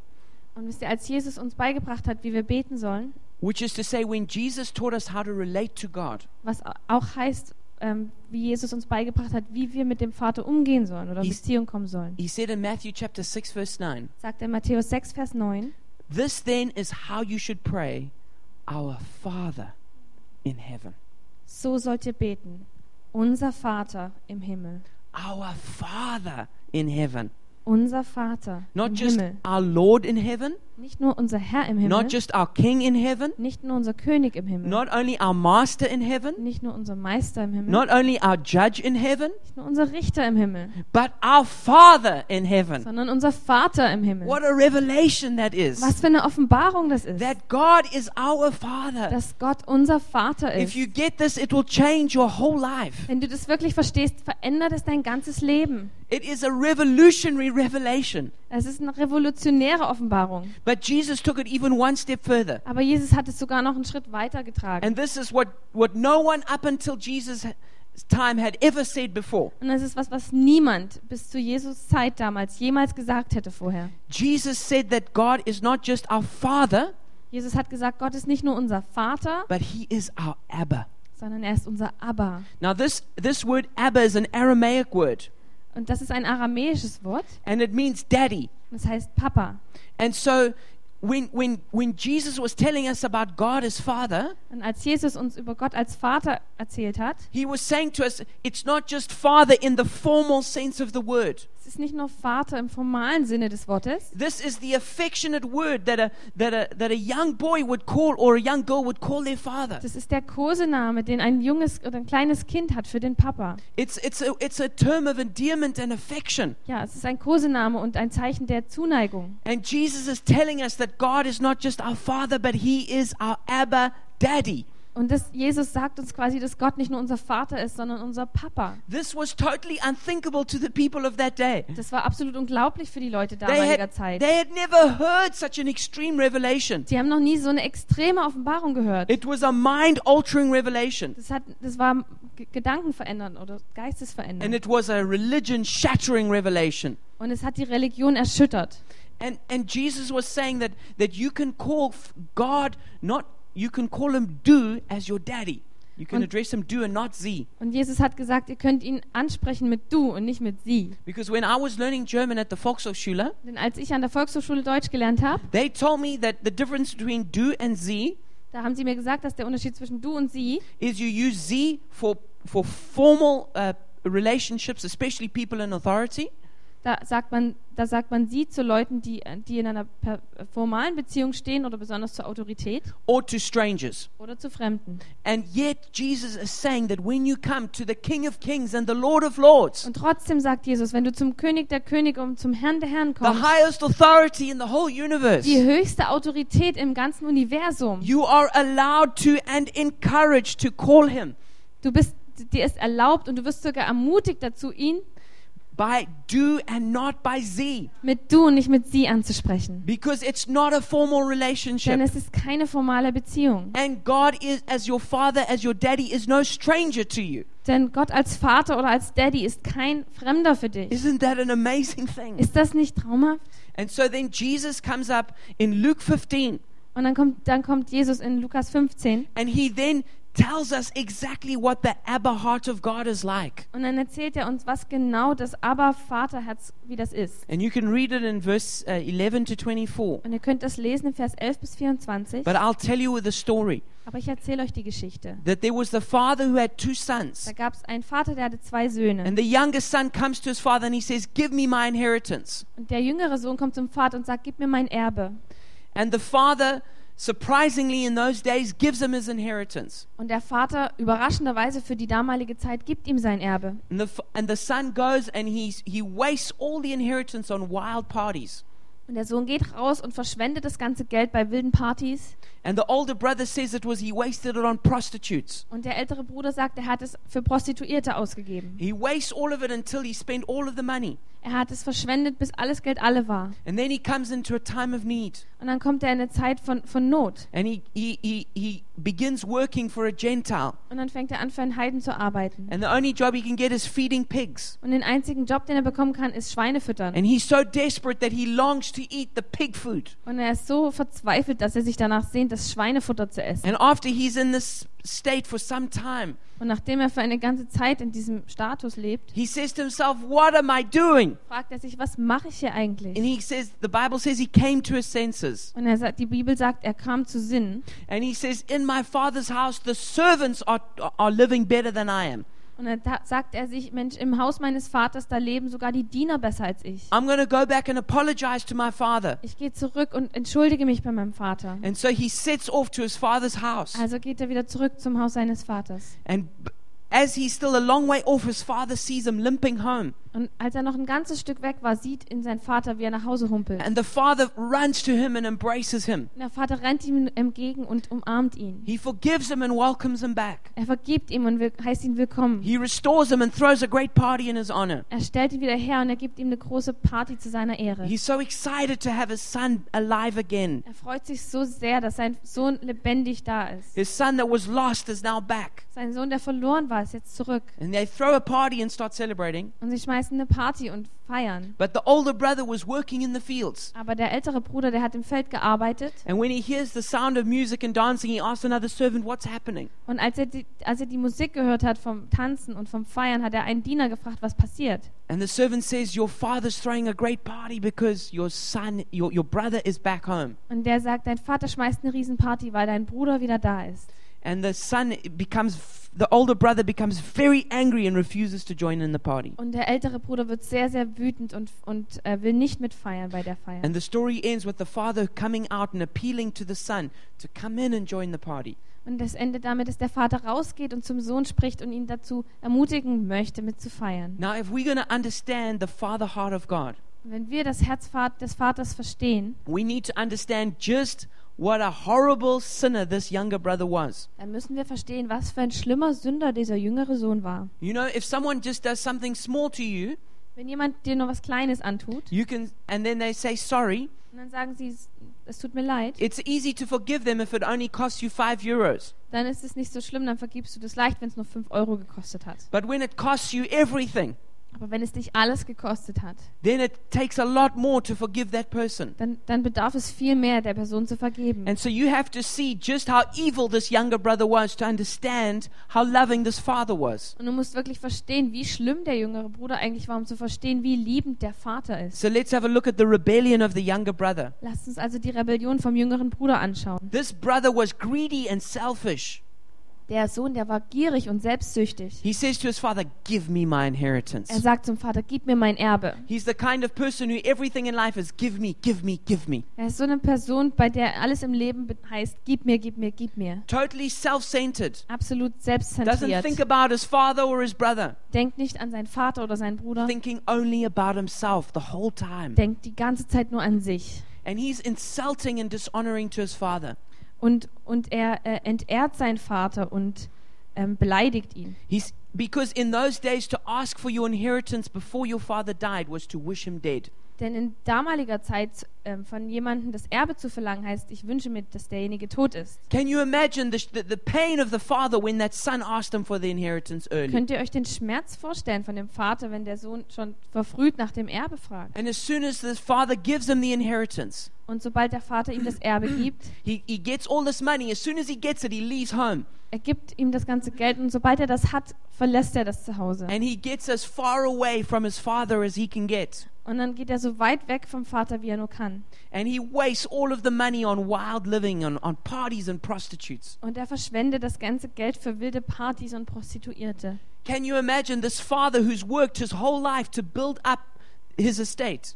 Und wisst ihr, als Jesus uns beigebracht hat, wie wir beten sollen, which is to say, when Jesus taught us how to relate to God, was au- auch heißt, ähm, wie Jesus uns beigebracht hat, wie wir mit dem Vater umgehen sollen oder in Beziehung kommen sollen, he said in Matthew chapter 6, verse 9, sagt er in Matthäus 6, Vers 9, This then is how you should pray, Our Father in heaven. so sollt ihr beten. Unser Vater im Himmel. Our Father in heaven. Unser Vater Not im just Himmel. our Lord in heaven, Nicht nur unser Herr im Himmel, not just our King in heaven, nicht nur unser König im Himmel, not only our Master in heaven, nicht nur unser Meister im Himmel, not only our Judge in heaven, nicht nur unser Richter im Himmel, but our Father in heaven. sondern unser Vater im Himmel. What a revelation that is. Was für eine Offenbarung das ist, That God is our Father. dass Gott unser Vater If ist. you get this, it will change your whole life. Wenn du das wirklich verstehst, verändert es dein ganzes Leben. It is a revolutionary revelation. Es ist eine revolutionäre Offenbarung. But Jesus took it even one step further. Aber Jesus hat es sogar noch einen Schritt weiter getragen. And this is what, what no one up until Jesus' time had ever said before. Und das ist was, was niemand bis zu Jesus Zeit damals jemals gesagt hätte vorher. Jesus said that God is not just our Father, Jesus hat gesagt, Gott ist nicht nur unser Vater, but He is our Abba. sondern er ist unser Abba. Now, this, this word Abba is an Aramaic word, Und das ist ein aramäisches Wort. and it means daddy. Das heißt Papa. And so, when, when, when Jesus was telling us about God as Father, Und als Jesus uns über Gott als Vater erzählt hat, He was saying to us, it's not just Father in the formal sense of the word. Ist nicht nur Vater im formalen Sinne des Wortes. This is the affectionate word that a, that, a, that a young boy would call or a young girl would call their father. Das ist der Kosename, den ein junges oder ein kleines Kind hat für den Papa. It's, it's, a, it's a term of endearment and affection. Ja, es ist ein Kosename und ein Zeichen der Zuneigung. And Jesus is telling us that God is not just our Father, but He is our Abba Daddy. Und das, Jesus sagt uns quasi, dass Gott nicht nur unser Vater ist, sondern unser Papa. This was totally unthinkable to the people of that day. Das war absolut unglaublich für die Leute They damaliger had, Zeit. they had never heard such an extreme revelation. Sie haben noch nie so eine extreme Offenbarung gehört. It was a mind altering revelation. Das, hat, das war Gedanken verändern oder And Geistesverändern. it was a religion shattering revelation. Und es hat die Religion erschüttert. And, and Jesus was saying that, that you can call God not, you can call him do as your daddy. You can Und- address him do and not Z. Und Jesus hat gesagt, ihr könnt ihn ansprechen mit du und nicht mit sie. Because when I was learning German at the Volkshochschule, Denn als ich an der Volkshochschule Deutsch gelernt habe, they told me that the difference between do and Z da haben sie mir gesagt, dass der Unterschied zwischen du und sie, is you use Z for, for formal uh, relationships, especially people in authority, da sagt man, da sagt man sie zu Leuten, die, die in einer formalen Beziehung stehen oder besonders zur Autorität or to strangers. oder zu Fremden. And yet Jesus is saying that when you come to the King of Kings and the Lord of Lords, Und trotzdem sagt Jesus, wenn du zum König der Könige und zum Herrn der Herren the kommst, highest authority in the whole universe, die höchste Autorität im ganzen Universum, you are allowed to and encouraged to call him du bist, dir ist erlaubt und du wirst sogar ermutigt dazu, ihn by do and not by Z. mit du und nicht mit sie anzusprechen. Because it's not a formal Denn relationship. es ist keine formale Beziehung. And God is, as your father, as your daddy, is no stranger to you. Denn Gott als Vater oder als Daddy ist kein Fremder für dich. Isn't that an amazing thing? Ist das nicht traumhaft? And so then Jesus comes up in Luke 15 Und dann kommt, dann kommt Jesus in Lukas 15 and he then tells us exactly what the Abba heart of God is like. und dann erzählt er uns, was genau das Aber-Vaterherz, wie das ist. And you can read it in verse uh, 11 to 24. Und ihr könnt das lesen in Vers 11 bis 24. But I'll tell you the story Aber ich erzähle euch die Geschichte. that there was the father who had two sons. Da gab es einen Vater, der hatte zwei Söhne. And the youngest son comes to his father and he says, Give me my inheritance. Und der jüngere Sohn kommt zum Vater und sagt, gib mir mein Erbe. And the father, surprisingly in those days, gives him his inheritance. Und der Vater, überraschenderweise für die damalige Zeit, gibt ihm sein Erbe. And the, and the son goes and he's, he wastes all the inheritance on wild parties. Und der Sohn geht raus und verschwendet das ganze Geld bei wilden Partys. And the older brother says it was he wasted it on prostitutes. Und der ältere Bruder sagt, er hat es für Prostituierte ausgegeben. He wastes all of it until he spent all of the money. Er hat es verschwendet, bis alles Geld alle war. And then he comes into a time of need. Und dann kommt er in eine Zeit von, von Not. And he, he, he, he begins working for a Gentile. Und dann fängt er an, für einen Heiden zu arbeiten. And the only job he can get is feeding pigs. Und den einzigen Job, den er bekommen kann, ist Schweine füttern. And he's so desperate that he longs to eat the pig food. Und er ist so verzweifelt, dass er sich danach sehnt, das Schweinefutter zu essen. And after he's in this state for some time, Und nachdem er für eine ganze Zeit in diesem Status lebt, he says to himself, What am I doing? fragt er sich, was mache ich hier And eigentlich? he says, The Bible says he came to his senses. Und er sagt, die Bibel sagt, er kam zu Sinn. And he says, In my father's house, the servants are, are living better than I am. Und dann da sagt er sich, Mensch, im Haus meines Vaters, da leben sogar die Diener besser als ich. I'm going to go back and apologize to my father. Ich gehe zurück und entschuldige mich bei meinem Vater. And so he sets off to his father's house. Also geht er wieder zurück zum Haus seines Vaters. And as he's still a long way off, his father sees him limping home. Und als er noch ein ganzes Stück weg war, sieht ihn sein Vater, wie er nach Hause humpelt. And the father runs to him and embraces him. Und der Vater rennt ihm entgegen und umarmt ihn. He forgives him and welcomes him back. Er vergibt ihm und heißt ihn willkommen. He restores him and throws a great party in his honor. Er stellt ihn wieder her und er gibt ihm eine große Party zu seiner Ehre. He's so excited to have his son alive again. Er freut sich so sehr, dass sein Sohn lebendig da ist. His son that was lost is now back. Sein Sohn, der verloren war, ist jetzt zurück. And they throw a party and start celebrating. Und sie schmeißen eine Party und feiern. But the older brother was working in the fields. Aber der ältere Bruder, der hat im Feld gearbeitet. And when he hears the sound of music and dancing, he asks another servant, What's happening? Und als er, die, als er die Musik gehört hat vom Tanzen und vom Feiern, hat er einen Diener gefragt, was passiert. And the servant says, Your father's throwing a great party because your son, your, your brother is back home. Und der sagt, dein Vater schmeißt eine Riesenparty, weil dein Bruder wieder da ist. And the son becomes, the older brother becomes very angry and refuses to join in the party. Und der ältere Bruder wird sehr, sehr wütend und, und äh, will nicht mitfeiern bei der Feier. And the story ends with the father coming out and appealing to the son to come in and join the party. Und das endet damit, dass der Vater rausgeht und zum Sohn spricht und ihn dazu ermutigen möchte, mitzufeiern. Now, if we're going to understand the father heart of God, wenn wir das Herz des Vaters verstehen, we need to understand just what a horrible sinner this younger brother was. dann müssen wir verstehen, was für ein schlimmer Sünder dieser jüngere Sohn war. You know, if someone just does something small to you, Wenn jemand dir nur was Kleines antut you can, and then they say sorry, und dann sagen sie, es- tut mir leid, it's easy to forgive them if it only costs you five euros. dann ist es nicht so schlimm, dann vergibst du das leicht, wenn es nur 5 Euro gekostet hat. But when it costs you everything, Aber wenn es dich alles gekostet hat, then it takes a lot more to forgive that person. dann, dann bedarf es viel mehr, der Person zu vergeben. And so you have to see just how evil this younger brother was to understand how loving this father was. Und du musst wirklich verstehen, wie schlimm der jüngere Bruder eigentlich war, um zu verstehen, wie liebend der Vater ist. So let's have a look at the rebellion of the younger brother. Lasst uns also die Rebellion vom jüngeren Bruder anschauen. This brother was greedy and selfish. Der Sohn, der war gierig und selbstsüchtig. He says to his father, Give me my inheritance. Er sagt zum Vater, gib mir mein Erbe. He's the kind of person who everything in life is give me, give me, give me. Er ist so eine Person, bei der alles im Leben be- heißt, gib mir, gib mir, gib mir. Totally self centered. Absolut Doesn't selbstzentriert. think about his father or his brother. Denkt nicht an seinen Vater oder seinen Bruder. Thinking only about himself the whole time. Denkt die ganze Zeit nur an sich. And he's insulting and dishonoring to his father. Und, und er äh, entehrt seinen Vater und ähm, beleidigt ihn. He's because in those days to ask for your inheritance before your father died was to wish him dead. Denn in damaliger Zeit ähm, von jemandem das Erbe zu verlangen, heißt, ich wünsche mir, dass derjenige tot ist. Can you imagine the, the, the pain of the father when that son asked him for the inheritance early? Könnt ihr euch den Schmerz vorstellen von dem Vater, wenn der Sohn schon verfrüht nach dem Erbe fragt? And as soon as the father gives him the inheritance, Und sobald der Vater ihm das Erbe gibt, he, he gets all this money. As soon as he gets it, he leaves home. er gibt ihm das ganze Geld und sobald er das hat, verlässt er das Zuhause. And he gets as far away from his father as he can get. Und dann geht er so weit weg vom Vater, wie er nur kann. And he wastes all of the money on wild living, on, on parties and prostitutes. Und er verschwendet das ganze Geld für wilde Partys und Prostituierte. Can you imagine this father who's worked his whole life to build up his estate?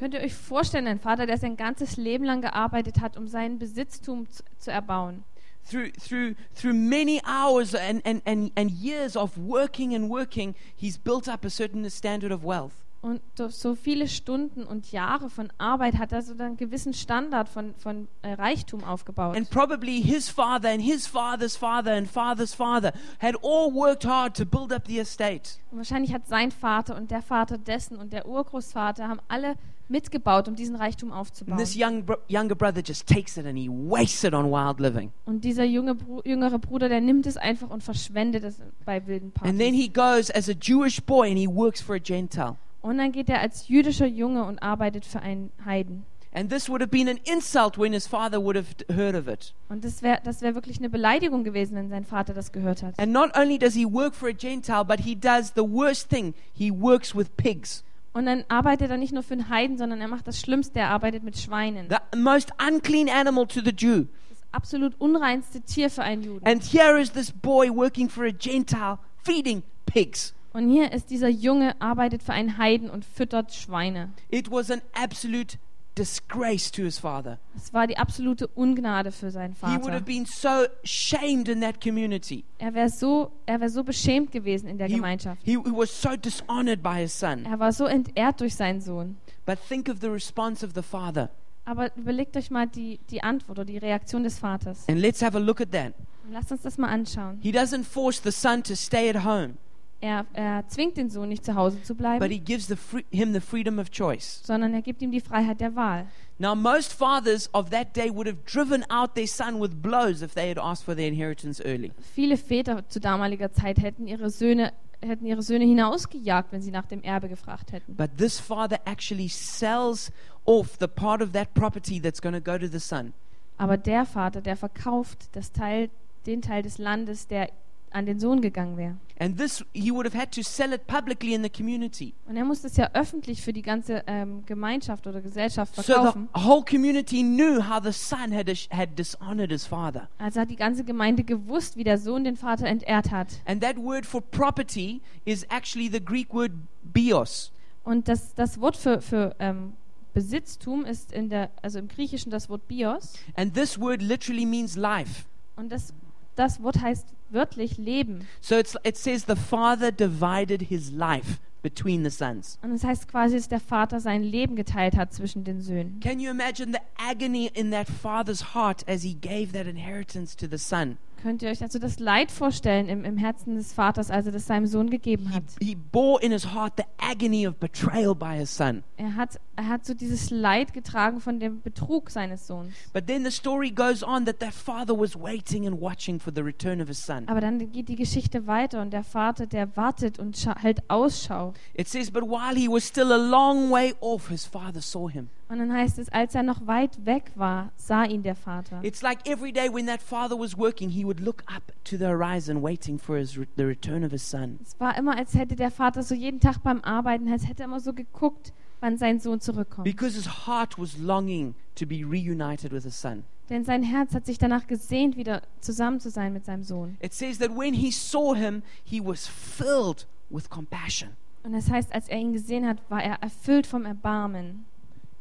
Könnt ihr euch vorstellen, ein Vater, der sein ganzes Leben lang gearbeitet hat, um seinen Besitztum zu, zu erbauen? Through, through, through many hours and, and, and, and years of working and working, he's built up a certain standard of wealth. Und durch so viele Stunden und Jahre von Arbeit hat er so einen gewissen Standard von, von äh, Reichtum aufgebaut. And probably his father and his father's father and father's father had all worked hard to build up the estate. Und wahrscheinlich hat sein Vater und der Vater dessen und der Urgroßvater haben alle mitgebaut, um diesen Reichtum And aufzubauen. this young younger brother just takes it and he wastes it on wild living. Und dieser junge jüngere Bruder, der nimmt es einfach und verschwendet es bei wilden And then Partys. he goes as a Jewish boy and he works for a Gentile. Und dann geht er als jüdischer Junge und arbeitet für einen Heiden. And this would have been an insult when his father would have heard of it. Und das wäre das wär wirklich eine Beleidigung gewesen, wenn sein Vater das gehört hat. And not only does he work for a Gentile, but he does the worst thing. He works with pigs. Und dann arbeitet er nicht nur für einen Heiden, sondern er macht das Schlimmste, er arbeitet mit Schweinen. The most unclean animal to the Jew. Das absolut unreinste Tier für einen Juden. And here is this boy working for a Gentile, feeding pigs. Und hier ist dieser Junge, arbeitet für einen Heiden und füttert Schweine. It was an absolute disgrace to his father. Es war die absolute Ungnade für seinen He would Vater. have been so shamed in that community. Er wäre so, er wär so beschämt gewesen in der He, Gemeinschaft. he was so dishonored by his son. Er war so entehrt durch seinen Sohn. But think of the response of the father. Aber überlegt euch mal die, die Antwort oder die Reaktion des Vaters. And let's have a look at that. Und lasst uns das mal anschauen. He doesn't force the son to stay at home, Er, er zwingt den Sohn nicht zu Hause zu but bleiben, he gives the free, him the freedom of choice. sondern er gibt ihm die Freiheit der Wahl. Now, most fathers of that day would have driven out their son with blows if they had asked for their inheritance early. Viele Väter zu damaliger Zeit hätten ihre Söhne hätten ihre Söhne hinausgejagt, wenn sie nach dem Erbe gefragt hätten. But this father actually sells off the part of that property that's going to go to the son. Aber der Vater, der verkauft das Teil, den Teil des Landes, der an den Sohn gegangen wäre. And this, he would have had to sell it publicly in the community. Und er musste es ja öffentlich für die ganze ähm, Gemeinschaft oder Gesellschaft So verkaufen. the whole community knew how the son had, had dishonored his father. Also hat die ganze Gemeinde gewusst, wie der Sohn den Vater entehrt hat. And that word for property is actually the Greek word bios. Und das, das Wort für, für ähm, Besitztum ist in der, also im Griechischen das Wort Bios. And this word literally means life. Und das, das Wort heißt wörtlich Leben. So it's, it says the father divided his life between the sons. Und das heißt quasi, dass der Vater sein Leben geteilt hat zwischen den Söhnen. Can you imagine the agony in that father's heart as he gave that inheritance to the son? Könnt ihr euch also das Leid vorstellen im, im Herzen des Vaters, als er das seinem Sohn gegeben hat? he bore in his heart the agony of betrayal by his son. Er hat, er hat so dieses Leid getragen von dem Betrug seines Sohns. But then the story goes on that that father was waiting and watching for the return of his son. Aber dann geht die Geschichte weiter und der Vater, der wartet und hält Ausschau. It says, But while he was still a long way off, his father saw him. Und dann heißt es, als er noch weit weg war, sah ihn der Vater. It's like every day when that father was working, he would look up to the horizon, waiting for his the return of his son. Es war immer, als hätte der Vater so jeden Tag beim Arbeiten, als hätte er immer so geguckt, wann sein Sohn zurückkommt. Because his heart was longing to be reunited with his son. Denn sein Herz hat sich danach gesehnt, wieder zusammen zu sein mit seinem Sohn. It says that when he saw him, he was filled with compassion. Und das heißt, als er ihn gesehen hat, war er erfüllt vom Erbarmen.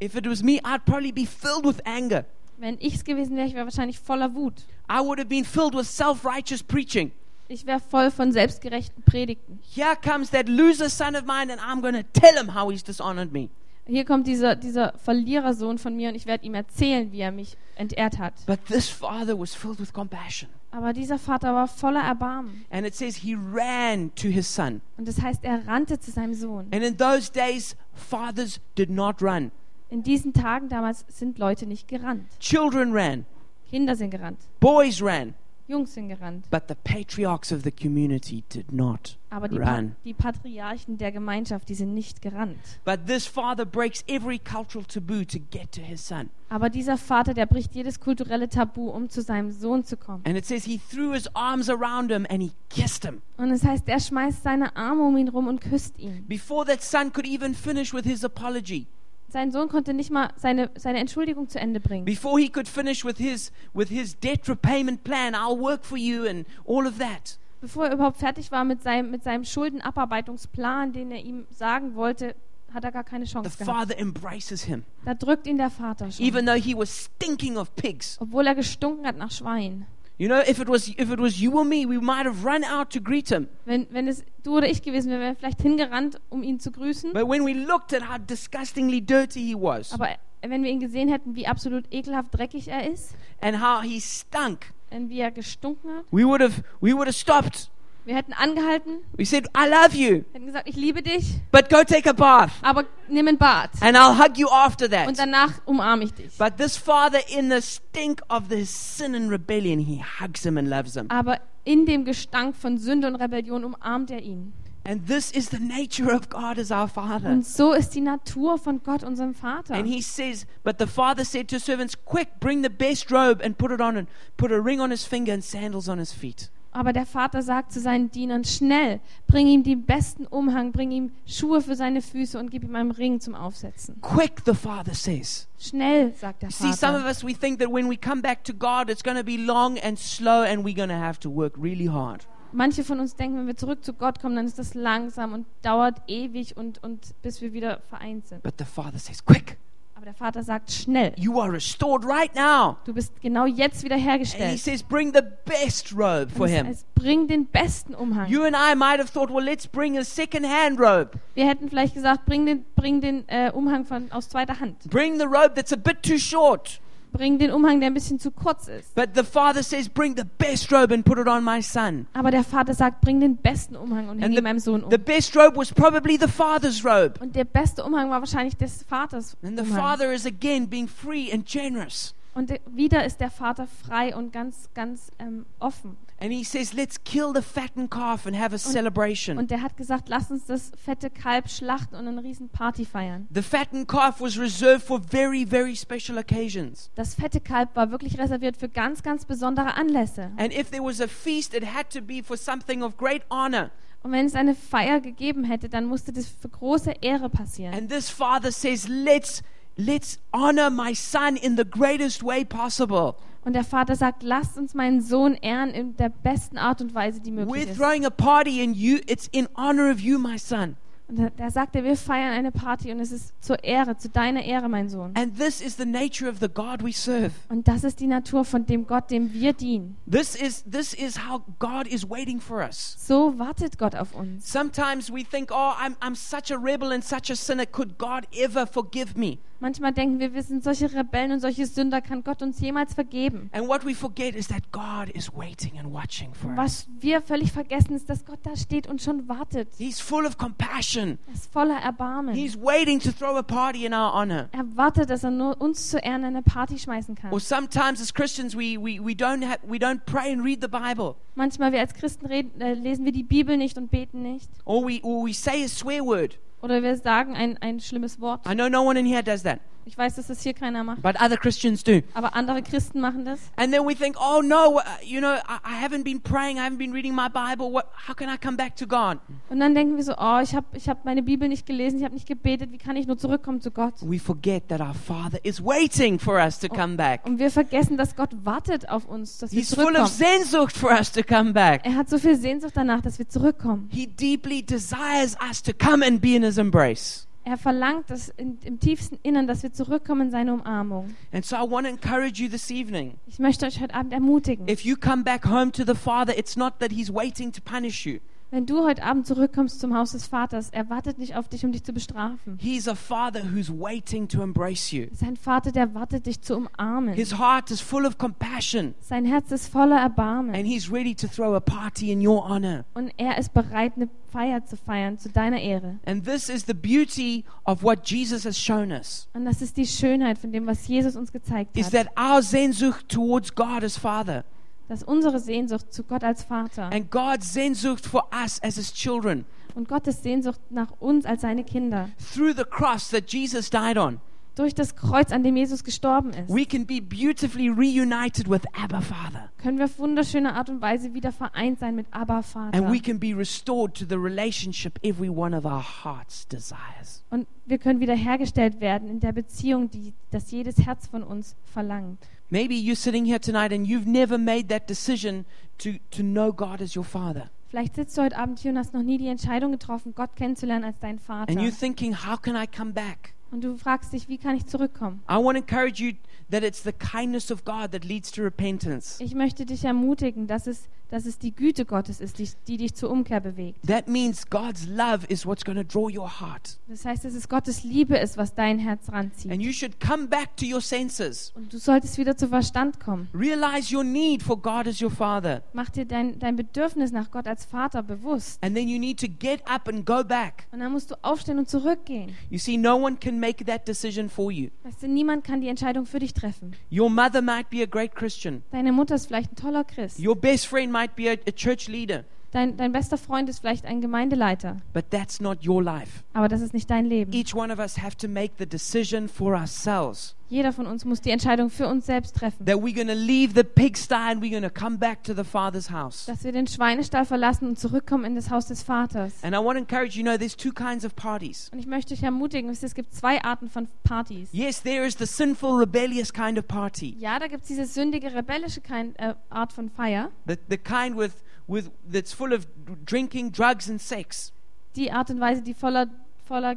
If it was me, I'd probably be filled with anger. Wenn ich es gewesen wäre, ich wäre wahrscheinlich voller Wut. I would have been filled with self righteous preaching. Ich wäre voll von selbstgerechten Predigten. Here comes that loser son of mine, and I'm going to tell him how he's dishonored me. Hier kommt dieser, dieser Verlierersohn von mir und ich werde ihm erzählen, wie er mich entehrt hat. But this father was filled with compassion. Aber dieser Vater war voller Erbarmen. And it says he ran to his son. Und das heißt, er rannte zu seinem Sohn. And in those days, fathers did not run. In diesen Tagen damals sind Leute nicht gerannt. Children ran, Kinder sind gerannt. boys ran, Jungs sind gerannt. but the patriarchs of the community did not Aber die, pa run. die Patriarchen der Gemeinschaft, die sind nicht gerannt. But this father breaks every cultural taboo to get to his son. Aber dieser Vater, der bricht jedes kulturelle Tabu, um zu seinem Sohn zu kommen. And it says he threw his arms around him and he kissed him. Und es heißt, er schmeißt seine Arme um ihn rum und küsst ihn. Before that son could even finish with his apology, Sein Sohn konnte nicht mal seine, seine Entschuldigung zu Ende bringen. before he could finish with his with his debt repayment plan, I'll work for you and all of that. Bevor er überhaupt fertig war mit seinem, mit seinem Schuldenabarbeitungsplan, den er ihm sagen wollte, hat er gar keine The Chance gehabt. father embraces him, Da drückt ihn der Vater schon. even though he was stinking of pigs. obwohl er gestunken hat nach Schwein. You know, if it was if it was you or me, we might have run out to greet him. Wenn, wenn es du oder ich gewesen wäre, wären wir vielleicht hingerannt, um ihn zu grüßen. But when we looked at how disgustingly dirty he was Aber wenn wir ihn gesehen hätten, wie absolut ekelhaft dreckig er ist and how he stunk, und wie er gestunken hat, we would have we would have stopped. Wir hätten angehalten, We said, "I love you, hätten gesagt, ich liebe dich, but go take a bath, aber nimm ein Bad. and I'll hug you after Und that." danach umarme ich dich. But this father, in the stink of the sin and rebellion, he hugs him and loves him. Aber in dem Gestank von Sünde und Rebellion umarmt er ihn. And this is the nature of God as our Father. Und so ist die Natur von Gott, unserem Vater. And he says, but the father said to his servants, Quick, bring the best robe and put it on, and put a ring on his finger and sandals on his feet. Aber der Vater sagt zu seinen Dienern, schnell, bring ihm den besten Umhang, bring ihm Schuhe für seine Füße und gib ihm einen Ring zum Aufsetzen. Quick, the father says. Schnell, sagt der You see, some of Vater. us, we think that when we come back to God, it's going to be long and slow, and we're going to have to work really hard. Manche von uns denken, wenn wir zurück zu Gott kommen, dann ist das langsam und dauert ewig und, und bis wir wieder vereint sind. But the father says, Quick, Aber der Vater sagt, schnell, you are restored right now. du bist genau jetzt And he wiederhergestellt. says, Bring the best robe for him. heißt, bring den besten Umhang. You and I might have thought, well, let's bring a second-hand robe. Wir hätten vielleicht gesagt, bring den, bring den äh, Umhang von, aus zweiter Hand. Bring the robe that's a bit too short. Bring den Umhang, der ein bisschen zu kurz ist. But the father says, bring the best robe and put it on my son. Aber der Vater sagt, bring den besten Umhang und häng ihn meinem Sohn um. The best robe was probably the father's robe. Und der beste Umhang war wahrscheinlich des Vaters And the Umhang. father is again being free and generous. Und de- wieder ist der Vater frei und ganz, ganz ähm, offen. And he says, let's kill the fattened calf and have a celebration. Und der hat gesagt, lass uns das fette Kalb schlachten und eine riesen Party feiern. The fattened calf was reserved for very, very special occasions. Das fette Kalb war wirklich reserviert für ganz, ganz besondere Anlässe. And if there was a feast, it had to be for something of great honor. Und wenn es eine Feier gegeben hätte, dann musste das für große Ehre passieren. And this father says, let's let's honor my son in the greatest way possible. Und der Vater sagt, lasst uns meinen Sohn ehren in der besten Art und Weise, die möglich We're ist. throwing a party and you it's in honor of you, my son. Und da, sagt er, wir feiern eine Party und es ist zur Ehre, zu deiner Ehre, mein Sohn. And this is the nature of the God we serve. Und das ist die Natur von dem Gott, dem wir dienen. This is this is how God is waiting for us. So wartet Gott auf uns. Sometimes we think, "Oh, I'm I'm such a rebel and such a sinner. Could God ever forgive me?" Manchmal denken wir, wir sind solche Rebellen und solche Sünder, kann Gott uns jemals vergeben? And what we forget is that God is waiting and watching for Und us. was wir völlig vergessen, ist, dass Gott da steht und schon wartet. He's full of compassion. Er ist voller Erbarmen. He's waiting to throw a party in our honor. Er wartet, dass er nur uns zu Ehren eine Party schmeißen kann. Or sometimes as Christians we, we, we don't have we don't pray and read the Bible. Manchmal wir als Christen reden, äh, lesen wir die Bibel nicht und beten nicht. Or we or we say a swear word. Oder wir sagen ein, ein schlimmes Wort. I know no one in here does that, Ich weiß, dass das hier keiner macht. but other Christians do. Aber andere Christen machen das. And then we think, oh no, uh, you know, I, haven't been praying, I haven't been reading my Bible. What, how can I come back to God? Und dann denken wir so, oh, ich habe ich hab meine Bibel nicht gelesen, ich habe nicht gebetet, wie kann ich nur zurückkommen zu Gott? We forget that our Father is waiting for us to come back. Und wir vergessen, dass Gott wartet auf uns, dass wir He's full zurückkommen. of Sehnsucht for us to come back. Er hat so viel Sehnsucht danach, dass wir zurückkommen. He deeply desires us to come and be in His embrace. Er verlangt das in, im tiefsten Innern, dass wir zurückkommen in seine Umarmung. And so I want to encourage you this evening. Ich möchte euch heute Abend ermutigen. If you come back home to the Father, it's not that He's waiting to punish you. Wenn du heute Abend zurückkommst zum Haus des Vaters, er wartet nicht auf dich, um dich zu bestrafen. He's a Father who's waiting to embrace you. Sein Vater, der wartet, dich zu umarmen. His heart is full of compassion, Sein Herz ist voller Erbarmen. and He's ready to throw a party in your honor. Und er ist bereit, eine Feier zu feiern zu deiner Ehre. And this is the beauty of what Jesus has shown us. Und das ist die Schönheit von dem, was Jesus uns gezeigt Is hat. that our Sehnsucht towards God as Father Dass unsere Sehnsucht zu Gott als Vater and God's Sehnsucht for us as His children und Gottes Sehnsucht nach uns als seine Kinder through the cross that Jesus died on. durch das Kreuz, an dem Jesus gestorben ist, We can be beautifully reunited with Abba Father. können wir auf wunderschöne Art und Weise wieder vereint sein mit Abba Vater. And we can be restored to the relationship every one of our hearts desires. Und wir können wiederhergestellt werden in der Beziehung, die das jedes Herz von uns verlangt. Maybe you're sitting here tonight and you've never made that decision to, to know God as your Father. Vielleicht sitzt du heute Abend hier und hast noch nie die Entscheidung getroffen, Gott kennenzulernen als deinen Vater. And you're thinking, how can I come back? Und du fragst dich, wie kann ich zurückkommen? I want to encourage you that it's the kindness of God that leads to repentance. Ich möchte dich ermutigen, dass es, dass es die Güte Gottes ist, die, die dich zur Umkehr bewegt. That means God's love is what's going to draw your heart. Das heißt, dass es Gottes Liebe ist, was dein Herz ranzieht. And you should come back to your senses. Und du solltest wieder zu Verstand kommen. Realize your need for God as your Father. Mach dir dein, dein Bedürfnis nach Gott als Vater bewusst. And then you need to get up and go back. Und dann musst du aufstehen und zurückgehen. You see, no one can make that decision for you. Weißt du, niemand kann die Entscheidung für dich treffen. Your mother might be a great Christian. Deine Mutter ist vielleicht ein toller Christ. Your best friend might be a, a church leader. Dein, dein bester Freund ist vielleicht ein Gemeindeleiter. But that's not your life. Aber das ist nicht dein Leben. Each one of us have to make the decision for ourselves Jeder von uns muss die Entscheidung für uns selbst treffen. that we're going to leave the pigsty and we're going to come back to the Father's house. Dass wir den Schweinestall verlassen und zurückkommen in das Haus des Vaters. And I want to encourage you, know, there's two kinds of parties. Und ich möchte dich ermutigen, es gibt zwei Arten von Partys. Yes, there is the sinful, rebellious kind of party, Ja, da gibt es diese sündige, rebellische kind, äh, Art von Feier. the, the kind with, with that's full of drinking, drugs, and sex. Die Art und Weise, die voller, voller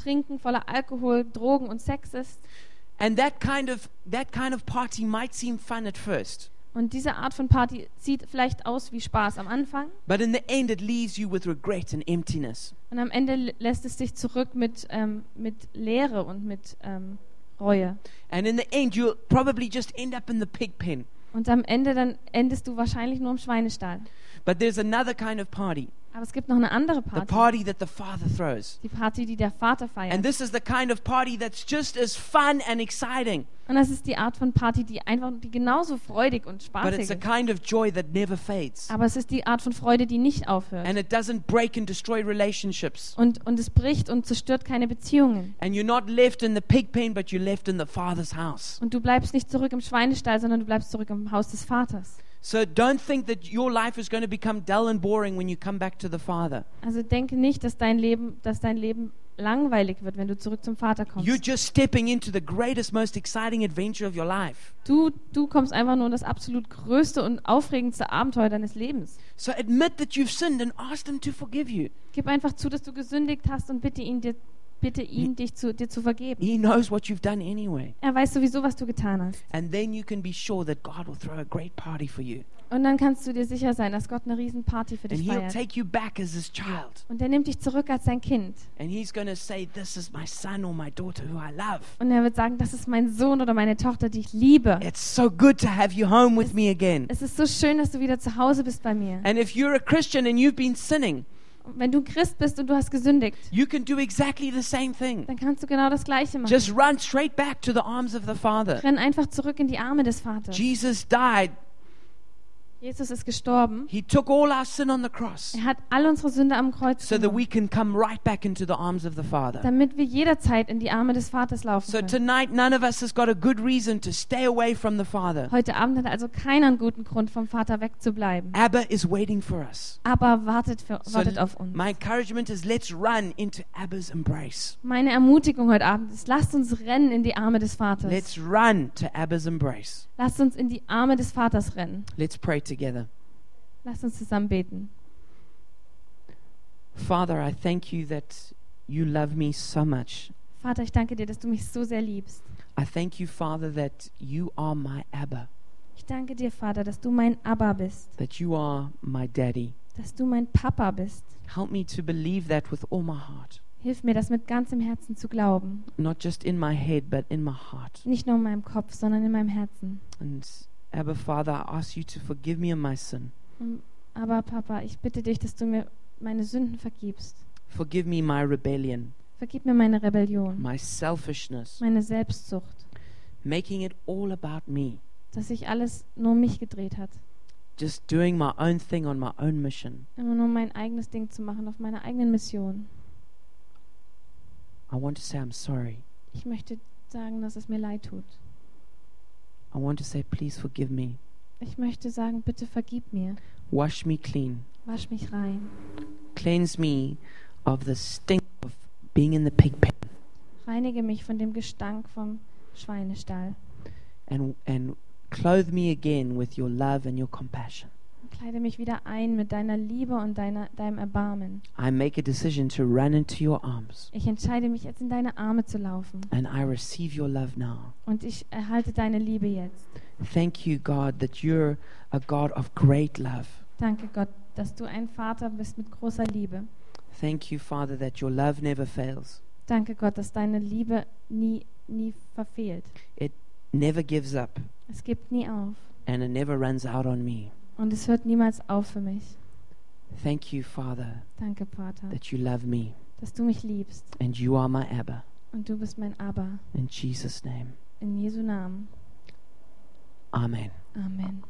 Trinken, voller Alkohol, Drogen und Sex ist. And that kind of that kind of party might seem fun at first, Und diese Art von Party sieht vielleicht aus wie Spaß am Anfang. but in the end, it leaves you with regret and emptiness. Und am Ende lä- lässt es dich zurück mit, ähm, mit Leere und mit ähm, Reue. And in the end, you'll probably just end up in the pig pen. Und am Ende dann endest du wahrscheinlich nur im Schweinestall. But there's another kind of party, Aber es gibt noch eine andere the Party. party that the Father throws. Die Party, die der Vater And feiert. this is the kind of party that's just as fun and exciting, Und das ist die Art von Party, die einfach, die genauso freudig und but spaßig it's a ist. kind of joy that never fades. Aber es ist die Art von Freude, die nicht aufhört. And it doesn't break and destroy relationships. Und, und es bricht und zerstört keine Beziehungen. And you're not left in the pig pen, but you're left in the Father's house. Und du bleibst nicht zurück im Schweinestall, sondern du bleibst zurück im Haus des Vaters. So don't think that your life is going to become dull and boring when you come back to the Father. Also denke nicht, dass dein Leben, dass dein Leben langweilig wird, wenn du zurück zum Vater kommst. You're just stepping into the greatest, most exciting adventure of your life. Du, du kommst einfach nur in das absolut größte und aufregendste Abenteuer deines Lebens. So admit that you've sinned and ask Him to forgive you. Gib einfach zu, dass du gesündigt hast und bitte ihn, dir, bitte ihn dich zu, dir zu vergeben. He knows what you've done anyway. Er weiß sowieso, was du getan hast. And then you can be sure that God will throw a great party for you. Und dann kannst du dir sicher sein, dass Gott eine riesen Party für And dich He'll feiert. take you back as His child. Und er nimmt dich zurück als sein Kind. And He's going to say, This is my son or my daughter who I love. Und er wird sagen, das ist mein Sohn oder meine Tochter, die ich liebe. It's so good to have you home with me again. Es ist so schön, dass du wieder zu Hause bist bei mir. And if you're a Christian and you've been sinning, Und wenn du Christ bist und du hast gesündigt, you can do exactly the same thing. dann kannst du genau das Gleiche machen. Just run straight back to the arms of the Father. Renn einfach zurück in die Arme des Vaters. Jesus died. Jesus ist gestorben. He took all our sin on the cross Er hat all unsere Sünde am Kreuz so that we can come right back into the arms of the Father. damit wir jederzeit in die Arme des Vaters laufen So können. tonight, none of us has got a good reason to stay away from the Father. Heute Abend hat also keiner einen guten Grund, vom Vater wegzubleiben. Abba is waiting for us. Aber wartet, für, So wartet auf uns. my encouragement is let's run into Abba's embrace. Meine Ermutigung heute Abend ist, lasst uns rennen in die Arme des Vaters. Let's run to Abba's embrace. Lasst uns in die Arme des Vaters rennen. Let's pray together. Lasst uns zusammen beten. Father, I thank you that you love me so much. Vater, ich danke dir, dass du mich so sehr liebst. I thank you, Father, that you are my Abba, Ich danke dir, Vater, dass du mein Abba bist, that you are my daddy. dass du mein Papa bist. Help me to believe that with all my heart, Hilf mir, das mit ganzem Herzen zu glauben. not just in my head, but in my heart. Nicht nur in meinem Kopf, sondern in meinem Herzen. And Abba, Father, I ask you to forgive me of my sin. Aber Papa, ich bitte dich, dass du mir meine Sünden vergibst. Forgive me my rebellion, Vergib mir meine Rebellion, my selfishness, meine Selbstsucht, making it all about me, dass sich alles nur um mich gedreht hat. just doing my own thing on my own mission. Immer nur mein eigenes Ding zu machen, auf meiner eigenen Mission. I want to say I'm sorry. Ich möchte sagen, dass es mir leid tut. I want to say, please forgive me. Ich möchte sagen, bitte vergib mir. Wash me clean. Wasch mich rein. Cleanse me of the stink of being in the pig pen. Reinige mich von dem Gestank vom Schweinestall. And, and clothe me again with your love and your compassion. Kleide mich wieder ein mit deiner Liebe und deiner, deinem Erbarmen. I make a decision to run into your arms. Ich entscheide mich jetzt in deine Arme zu laufen. And I receive your love now. Und ich erhalte deine Liebe jetzt. Thank you, God, that you're a God of great love. Danke Gott, dass du ein Vater bist mit großer Liebe. Thank you, Father, that your love never fails, Danke Gott, dass deine Liebe nie, nie verfehlt. never gives up, Es gibt nie auf. and it never runs out on me. Und es hört niemals auf für mich. Thank you, Father, Danke, Vater, that you love me, dass du mich liebst. and you are my Abba. Und du bist mein Abba. In Jesus' name, In Jesu Namen. Amen. Amen.